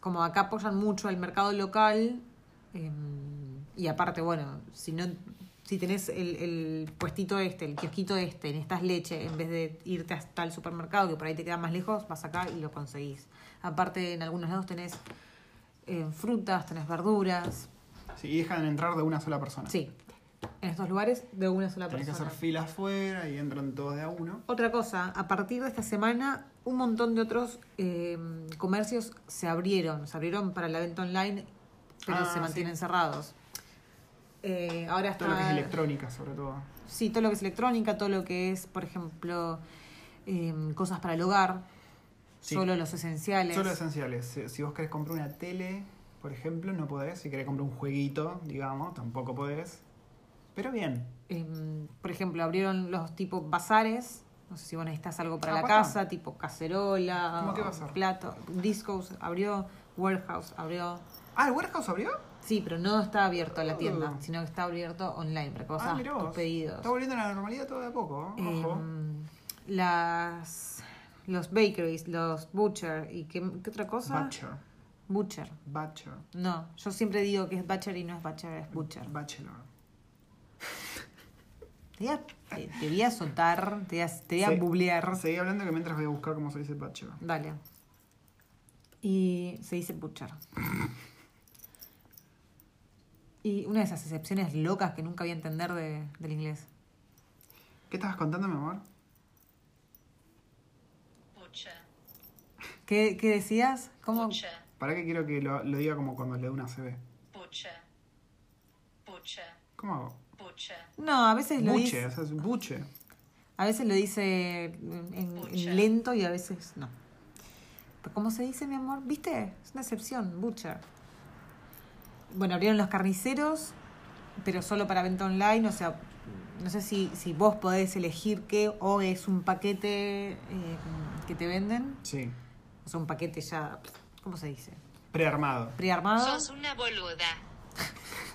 como acá apoyan mucho al mercado local, eh, y aparte, bueno, si no si tenés el, el puestito este, el kiosquito este, necesitas leche, en vez de irte hasta el supermercado, que por ahí te queda más lejos, vas acá y lo conseguís. Aparte, en algunos lados tenés eh, frutas, tenés verduras. Sí, y dejan entrar de una sola persona. Sí, en estos lugares de una sola Tenés que persona. hacer filas afuera y entran todos de a uno. Otra cosa, a partir de esta semana, un montón de otros eh, comercios se abrieron. Se abrieron para la venta online, pero Ah, se mantienen sí. cerrados. Eh, ahora está. Todo lo que es electrónica, sobre todo. Sí, todo lo que es electrónica, todo lo que es, por ejemplo, eh, cosas para el hogar, Sí. solo los esenciales. Solo esenciales. Si vos querés comprar una tele, por ejemplo, no podés. Si querés comprar un jueguito, digamos, tampoco podés. Pero bien. Eh, por ejemplo, abrieron los tipos bazares. No sé si vos necesitas algo para Ah, la casa, tipo cacerola, ¿Cómo qué bazar? plato. Discos abrió, Warehouse abrió. Ah, ¿el warehouse abrió? Sí, pero no está abierto a la tienda, Oh. sino que está abierto online para vos Ah, tus pedidos. Está volviendo a la normalidad todo de a poco. ¿eh? Ojo. Em, las los bakeries, los butcher y qué, qué otra cosa? Butcher. Butcher. Butcher. No, yo siempre digo que es butcher y no es butcher, es butcher. Bachelor. Te voy a, te, te voy a soltar, te voy a, te voy a Sí. googlear. Seguí hablando que mientras voy a buscar cómo se dice bachelor. Dale. Y se dice butcher. Y una de esas excepciones locas que nunca voy a entender de- del inglés. ¿Qué estabas contando, mi amor? Butcher. ¿Qué, qué decías? ¿Cómo? Butcher. ¿Para qué quiero que lo, lo diga como cuando le da una CB? Butcher. Butcher. ¿Cómo hago? No, a veces lo Buche, dice, o sea, es un buche. a veces lo dice en, lento y a veces no. Pero ¿Cómo se dice, mi amor? ¿Viste? Es una excepción, butcher. Bueno, abrieron los carniceros, pero solo para venta online, o sea, no sé si, si vos podés elegir qué o es un paquete eh, que te venden, Sí. o sea, un paquete ya, ¿cómo se dice? Prearmado. Prearmado. Sos una boluda.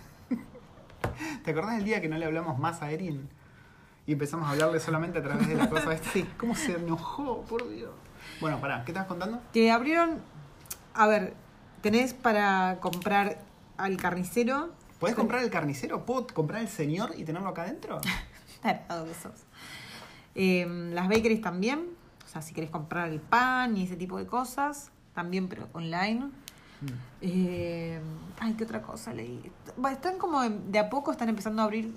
¿Te acordás del día que no le hablamos más a Erin? Y empezamos a hablarle solamente a través de la cosa esta. Sí. ¿Cómo se enojó, por Dios? Bueno, pará, ¿qué estabas contando? Que abrieron, a ver, tenés para comprar al carnicero. ¿Puedes comprar el carnicero? ¿Puedo comprar el señor y tenerlo acá adentro? Tarado que sos. Eh, las bakeries también, o sea, si querés comprar el pan y ese tipo de cosas, también, pero online. Mm. Eh, ay, ¿qué otra cosa leí? Están como de a poco están empezando a abrir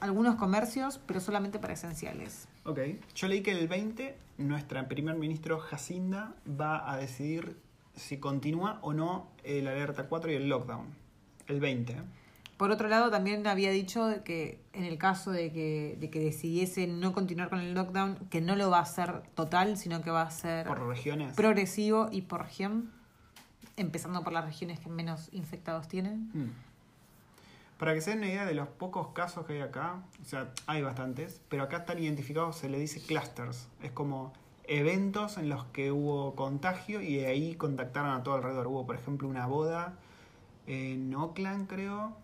algunos comercios, pero solamente para esenciales. Ok. Yo leí que el 20 nuestra primer ministro Jacinda va a decidir si continúa o no el alerta 4 y el lockdown. El 20. ¿eh? Por otro lado, también había dicho que en el caso de que, de que decidiese no continuar con el lockdown, que no lo va a hacer total, sino que va a ser Por regiones. progresivo y por región, empezando por las regiones que menos infectados tienen. Mm. Para que se den una idea de los pocos casos que hay acá, o sea, hay bastantes, pero acá están identificados, se le dice clusters. Es como eventos en los que hubo contagio y de ahí contactaron a todo alrededor. Hubo, por ejemplo, una boda en Oakland, creo,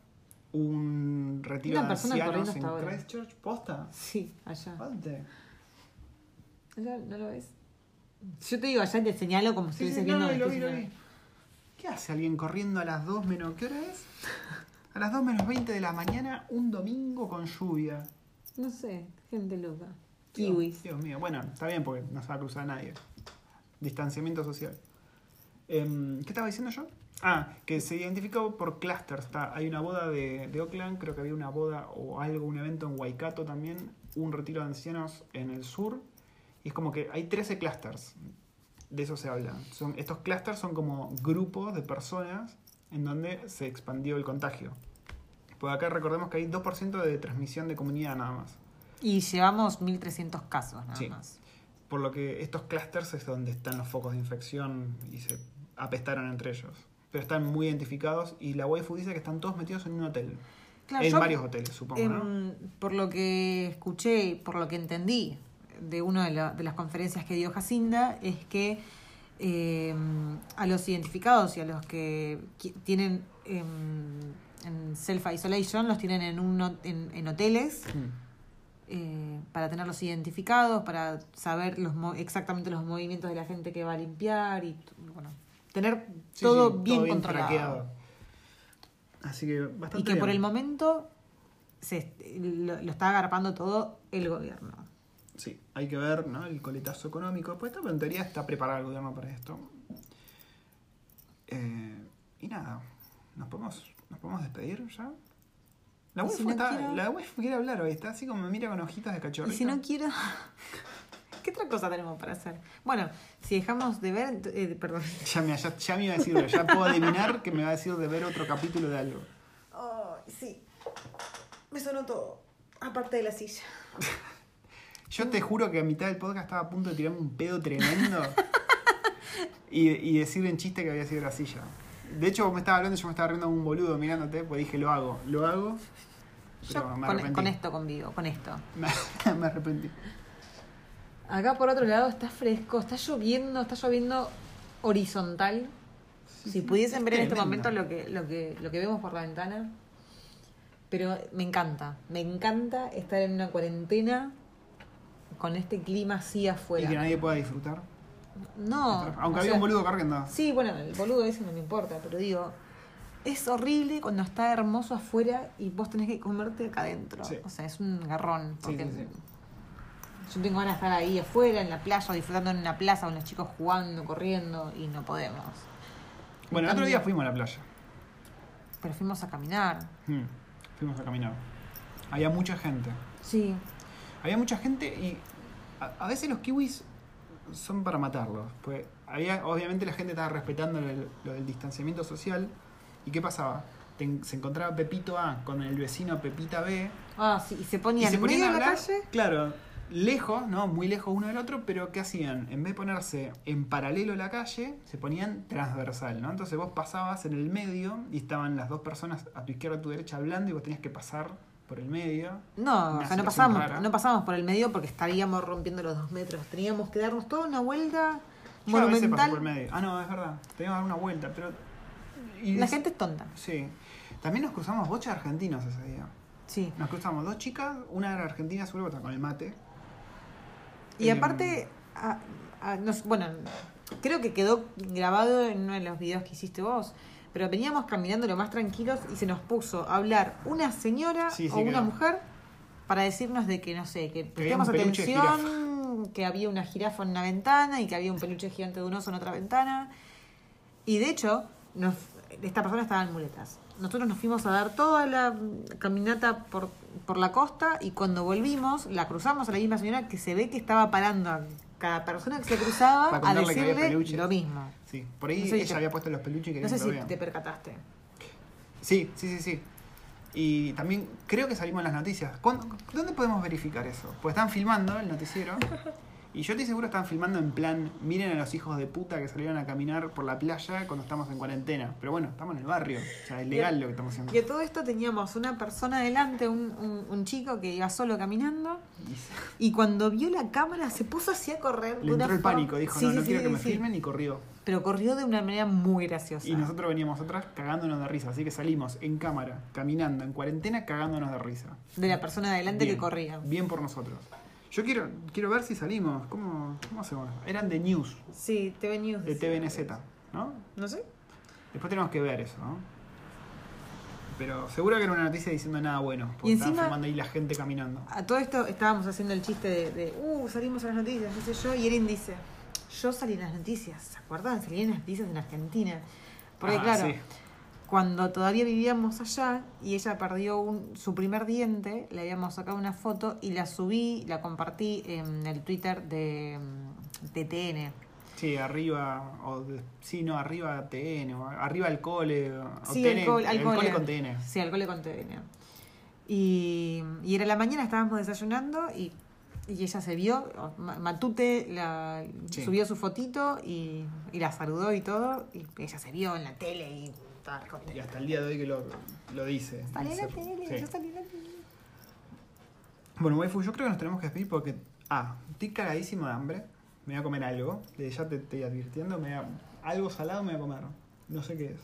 un retiro Una de ancianos en. Christchurch. ¿Posta? Sí, allá. ¿Dónde? ¿Allá no lo ves? Yo te digo, allá te señalo como si Sí, sí, estuvieses no, viendo. no, lo vi, lo vi. ¿Qué hace alguien corriendo a las 2 menos? ¿Qué hora es? A las 2 menos 20 de la mañana, un domingo con lluvia. No sé, gente loca. Kiwis. Dios mío, bueno, está bien porque no se va a cruzar nadie. Distanciamiento social. Em, ¿Qué estaba diciendo yo? Ah, que se identificó por clusters. Está, hay una boda de, de Oakland, creo que había una boda o algo, un evento en Waikato también, un retiro de ancianos en el sur. Y es como que hay 13 clusters. De eso se habla. Son, estos clusters son como grupos de personas en donde se expandió el contagio. Pues acá recordemos que hay 2% de transmisión de comunidad nada más. Y llevamos 1300 casos nada Sí. más. Por lo que estos clusters es donde están los focos de infección y se apestaron entre ellos. Pero están muy identificados y la waifu dice que están todos metidos en un hotel. Claro, en yo, varios hoteles, supongo, ¿no? em, Por lo que escuché y por lo que entendí de una de, la- de las conferencias que dio Jacinda, es que em, a los identificados y a los que tienen em, en self-isolation, los tienen en, un, en, en hoteles Mm. eh, para tenerlos identificados, para saber los exactamente los movimientos de la gente que va a limpiar y bueno, tener Sí, todo, sí, bien controlado. traqueado. Así que bastante Y que por el momento se, lo, lo está agarpando todo el gobierno. Hay que ver ¿no? el coletazo económico. Pues esta en teoría está preparado el gobierno para esto. Eh, y nada, ¿nos podemos, ¿nos podemos despedir ya? La waifu, si no quiero- quiere hablar hoy, está así como me mira con hojitas de cachorrito. Y si no quiero... ¿Qué otra cosa tenemos para hacer? Bueno, si dejamos de ver... eh, perdón. Ya me, ya, ya me iba a decir, ya puedo adivinar que me va a decir de ver otro capítulo de algo. sí. Me sonó todo. Aparte de la silla. Yo te juro que a mitad del podcast estaba a punto de tirarme un pedo tremendo y, y decir en chiste que había sido la silla. De hecho, vos me estaba hablando y yo me estaba riendo como un boludo mirándote, pues dije, lo hago, lo hago. Pero Yo me con, con esto convivo, con esto. Me, arrepentí. Acá por otro lado está fresco, está lloviendo, está lloviendo horizontal. Sí, si pudiesen es ver en este momento lo que, lo que, lo que vemos por la ventana. Pero me encanta, me encanta estar en una cuarentena con este clima así Y afuera. que nadie pueda disfrutar. No. Aunque había sea, un boludo cargando. Sí, bueno, el boludo ese no me importa, pero digo, es horrible cuando está hermoso afuera y vos tenés que comerte acá adentro. Sí. O sea, es un garrón. Porque sí, sí. Yo tengo ganas de estar ahí afuera, en la playa, disfrutando en una plaza con los chicos jugando, corriendo y no podemos. Bueno, el otro día fuimos a la playa. Pero fuimos a caminar. Hmm, Fuimos a caminar. Había mucha gente. Sí. Había mucha gente y a, a veces los kiwis son para matarlos. Pues había, obviamente la gente estaba respetando el- lo del distanciamiento social. ¿Y qué pasaba? Se encontraba Pepito A con el vecino Pepita B. Ah, sí, y se Y ponían se en medio ponían a de la calle. claro, lejos, ¿no? Muy lejos uno del otro, pero ¿qué hacían? En vez de ponerse en paralelo a la calle, se ponían transversal, ¿no? Entonces vos pasabas en el medio y estaban las dos personas a tu izquierda y a tu derecha hablando y vos tenías que pasar por el medio. No, o sea, no pasamos, rara. no pasamos por el medio porque estaríamos rompiendo los dos metros. Teníamos que darnos toda una vuelta Yo a veces pasé monumental. por el medio. Ah, no, es verdad. Teníamos que dar una vuelta, pero... y La es- gente es tonta. Sí. También nos cruzamos bocha argentinos ese día. Sí. Nos cruzamos dos chicas, una era argentina, que está con el mate. Y Eh, aparte, a- a- no sé, bueno, creo que quedó grabado en uno de los videos que hiciste vos. Pero veníamos caminando lo más tranquilos y se nos puso a hablar una señora Sí, sí, o una mujer para decirnos de que, no sé, que prestemos atención, que había una jirafa en una ventana y que había un peluche gigante de un oso en otra ventana. Y de hecho, nos, esta persona estaba en muletas. Nosotros nos fuimos a dar toda la caminata por, por la costa y cuando volvimos la cruzamos a la misma señora que se ve que estaba parando a cada persona que se cruzaba a decirle lo mismo. Sí, por ahí No sé si ella te- había puesto los peluches y quería No sé que si vean. te percataste. Sí, sí, sí, sí. Y también creo que salimos en las noticias. ¿Cuándo- ¿Dónde podemos verificar eso? Pues están filmando el noticiero. Y yo estoy seguro están filmando en plan, miren a los hijos de puta que salieron a caminar por la playa cuando estamos en cuarentena. Pero bueno, estamos en el barrio. O sea, es legal lo que estamos haciendo. Y a todo esto teníamos una persona adelante, un, un- un chico que iba solo caminando. Y cuando vio la cámara se puso así a correr. le entró el pánico, dijo, Sí, no, sí, no sí, quiero que me filmen y corrió. Pero corrió de una manera muy graciosa. Y nosotros veníamos atrás cagándonos de risa. Así que salimos en cámara, caminando, en cuarentena, cagándonos de risa. De la persona de adelante Bien, que corría. Bien por nosotros. Yo quiero, quiero ver si salimos. ¿Cómo, cómo hacemos? Eran de News, Sí, TV News. de. TVNZ, ¿no? No sé. Después tenemos que ver eso, ¿no? Pero seguro que era una noticia diciendo nada bueno. Porque Y estaban encima- filmando ahí la gente caminando. A todo esto estábamos haciendo el chiste de, de, uh, salimos a las noticias, qué sé yo, y Erin dice, yo salí en las noticias, ¿se acuerdan? Salí en las noticias en Argentina. Porque Ah, claro, sí. Cuando todavía vivíamos allá y ella perdió un- su primer diente, le habíamos sacado una foto y la subí, la compartí en el Twitter de, de TN. Sí, arriba, o de- sí, no, arriba TN, o arriba el cole, o Sí, TN, el cole, al el cole. cole con TN. Sí, al cole con TN. Y, y era la mañana, estábamos desayunando y, y ella se vio, Matute la, Sí. subió su fotito y, y la saludó y todo, y ella se vio en la tele y Y hasta el día de hoy que lo, lo dice. Salí en la tele, sí. yo salí en la tele. Bueno, waifu, yo creo que nos tenemos que despedir porque. Ah, estoy cagadísimo de hambre. Me voy a comer algo. Desde ya te estoy advirtiendo. Me voy a- algo salado me voy a comer. No sé qué es.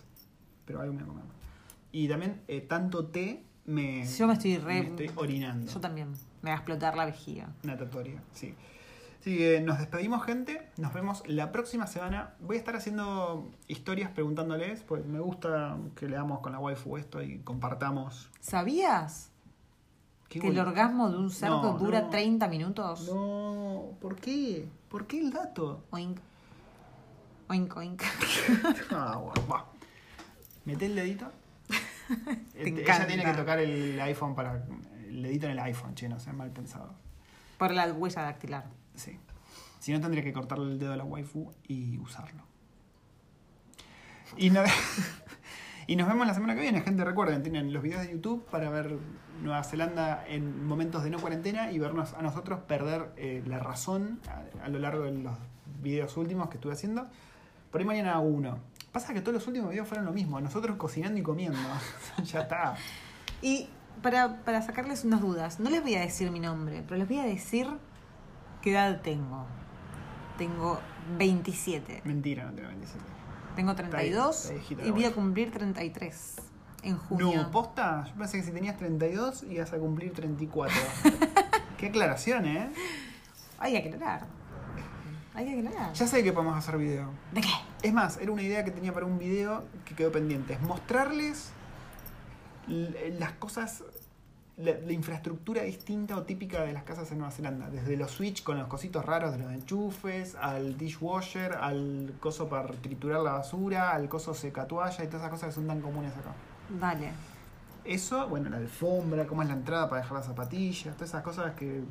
Pero algo me voy a comer. Y también, eh, tanto té me. Yo me estoy re- estoy orinando. Yo también, me va a explotar la vejiga. Natatoria, sí. Así que nos despedimos, gente. Nos vemos la próxima semana. Voy a estar haciendo historias preguntándoles, pues me gusta que leamos con la waifu esto y compartamos. ¿Sabías ¿Qué que el orgasmo de un cerdo No, dura no. 30 minutos? No, ¿por qué? ¿Por qué el dato? Oink. Oink, oink. Ah, bueno, va. Mete el dedito. Este, Ella encanta. tiene que tocar el iPhone para. El dedito en el iPhone, che, no sean mal pensados. Por la huella dactilar. Sí. Si no, tendría que cortarle el dedo a la waifu y usarlo. Y, no- y nos vemos la semana que viene, gente. Recuerden, tienen los videos de YouTube para ver Nueva Zelanda en momentos de no cuarentena y vernos a nosotros perder eh, la razón a, lo largo de los videos últimos que estuve haciendo. Por ahí mañana uno. Pasa que todos los últimos videos fueron lo mismo, nosotros cocinando y comiendo. ya está. Y para, para sacarles unas dudas, no les voy a decir mi nombre, pero les voy a decir qué edad tengo. Tengo 27. Mentira, no tengo 27. Tengo Está 32 viejita y la voy a cumplir 33 en junio. No, posta, yo pensé que si tenías 32 ibas a cumplir 34. Qué aclaración, ¿eh? Hay que aclarar. Hay que aclarar. Ya sé que podemos hacer video. ¿De qué? Es más, era una idea que tenía para un video que quedó pendiente. Es mostrarles las cosas, la, la infraestructura distinta o típica de las casas en Nueva Zelanda. Desde los switch con los cositos raros de los enchufes, al dishwasher, al coso para triturar la basura, al coso secatoalla y todas esas cosas que son tan comunes acá. Dale. Eso, bueno, la alfombra, cómo es la entrada para dejar las zapatillas, todas esas cosas que,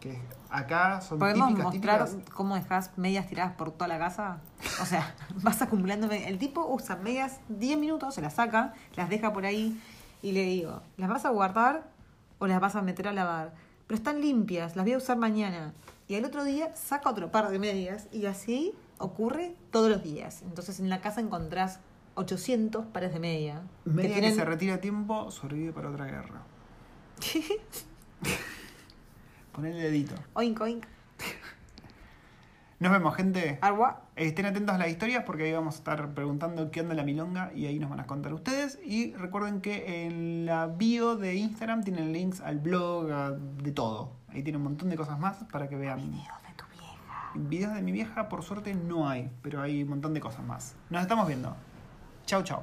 que acá son ¿Podemos típicas, mostrar típicas. cómo dejas medias tiradas por toda la casa? O sea, vas acumulando medias. El tipo usa medias 10 minutos, se las saca, las deja por ahí y le digo, ¿las vas a guardar o las vas a meter a lavar? Pero están limpias, las voy a usar mañana. Y al otro día saca otro par de medias y así ocurre todos los días. Entonces en la casa encontrás 800 pares de media. Media que, tienen- se retira a tiempo, sobrevive para otra guerra. Pon el dedito. oink, oink. Nos vemos, gente. Arwa. Estén atentos a las historias porque ahí vamos a estar preguntando qué onda la milonga y ahí nos van a contar ustedes. Y recuerden que en la bio de Instagram tienen links al blog, a- de todo. Ahí tiene un montón de cosas más para que vean. Videos de tu vieja. Videos de mi vieja, por suerte, no hay, pero hay un montón de cosas más. Nos estamos viendo. Chau, chau.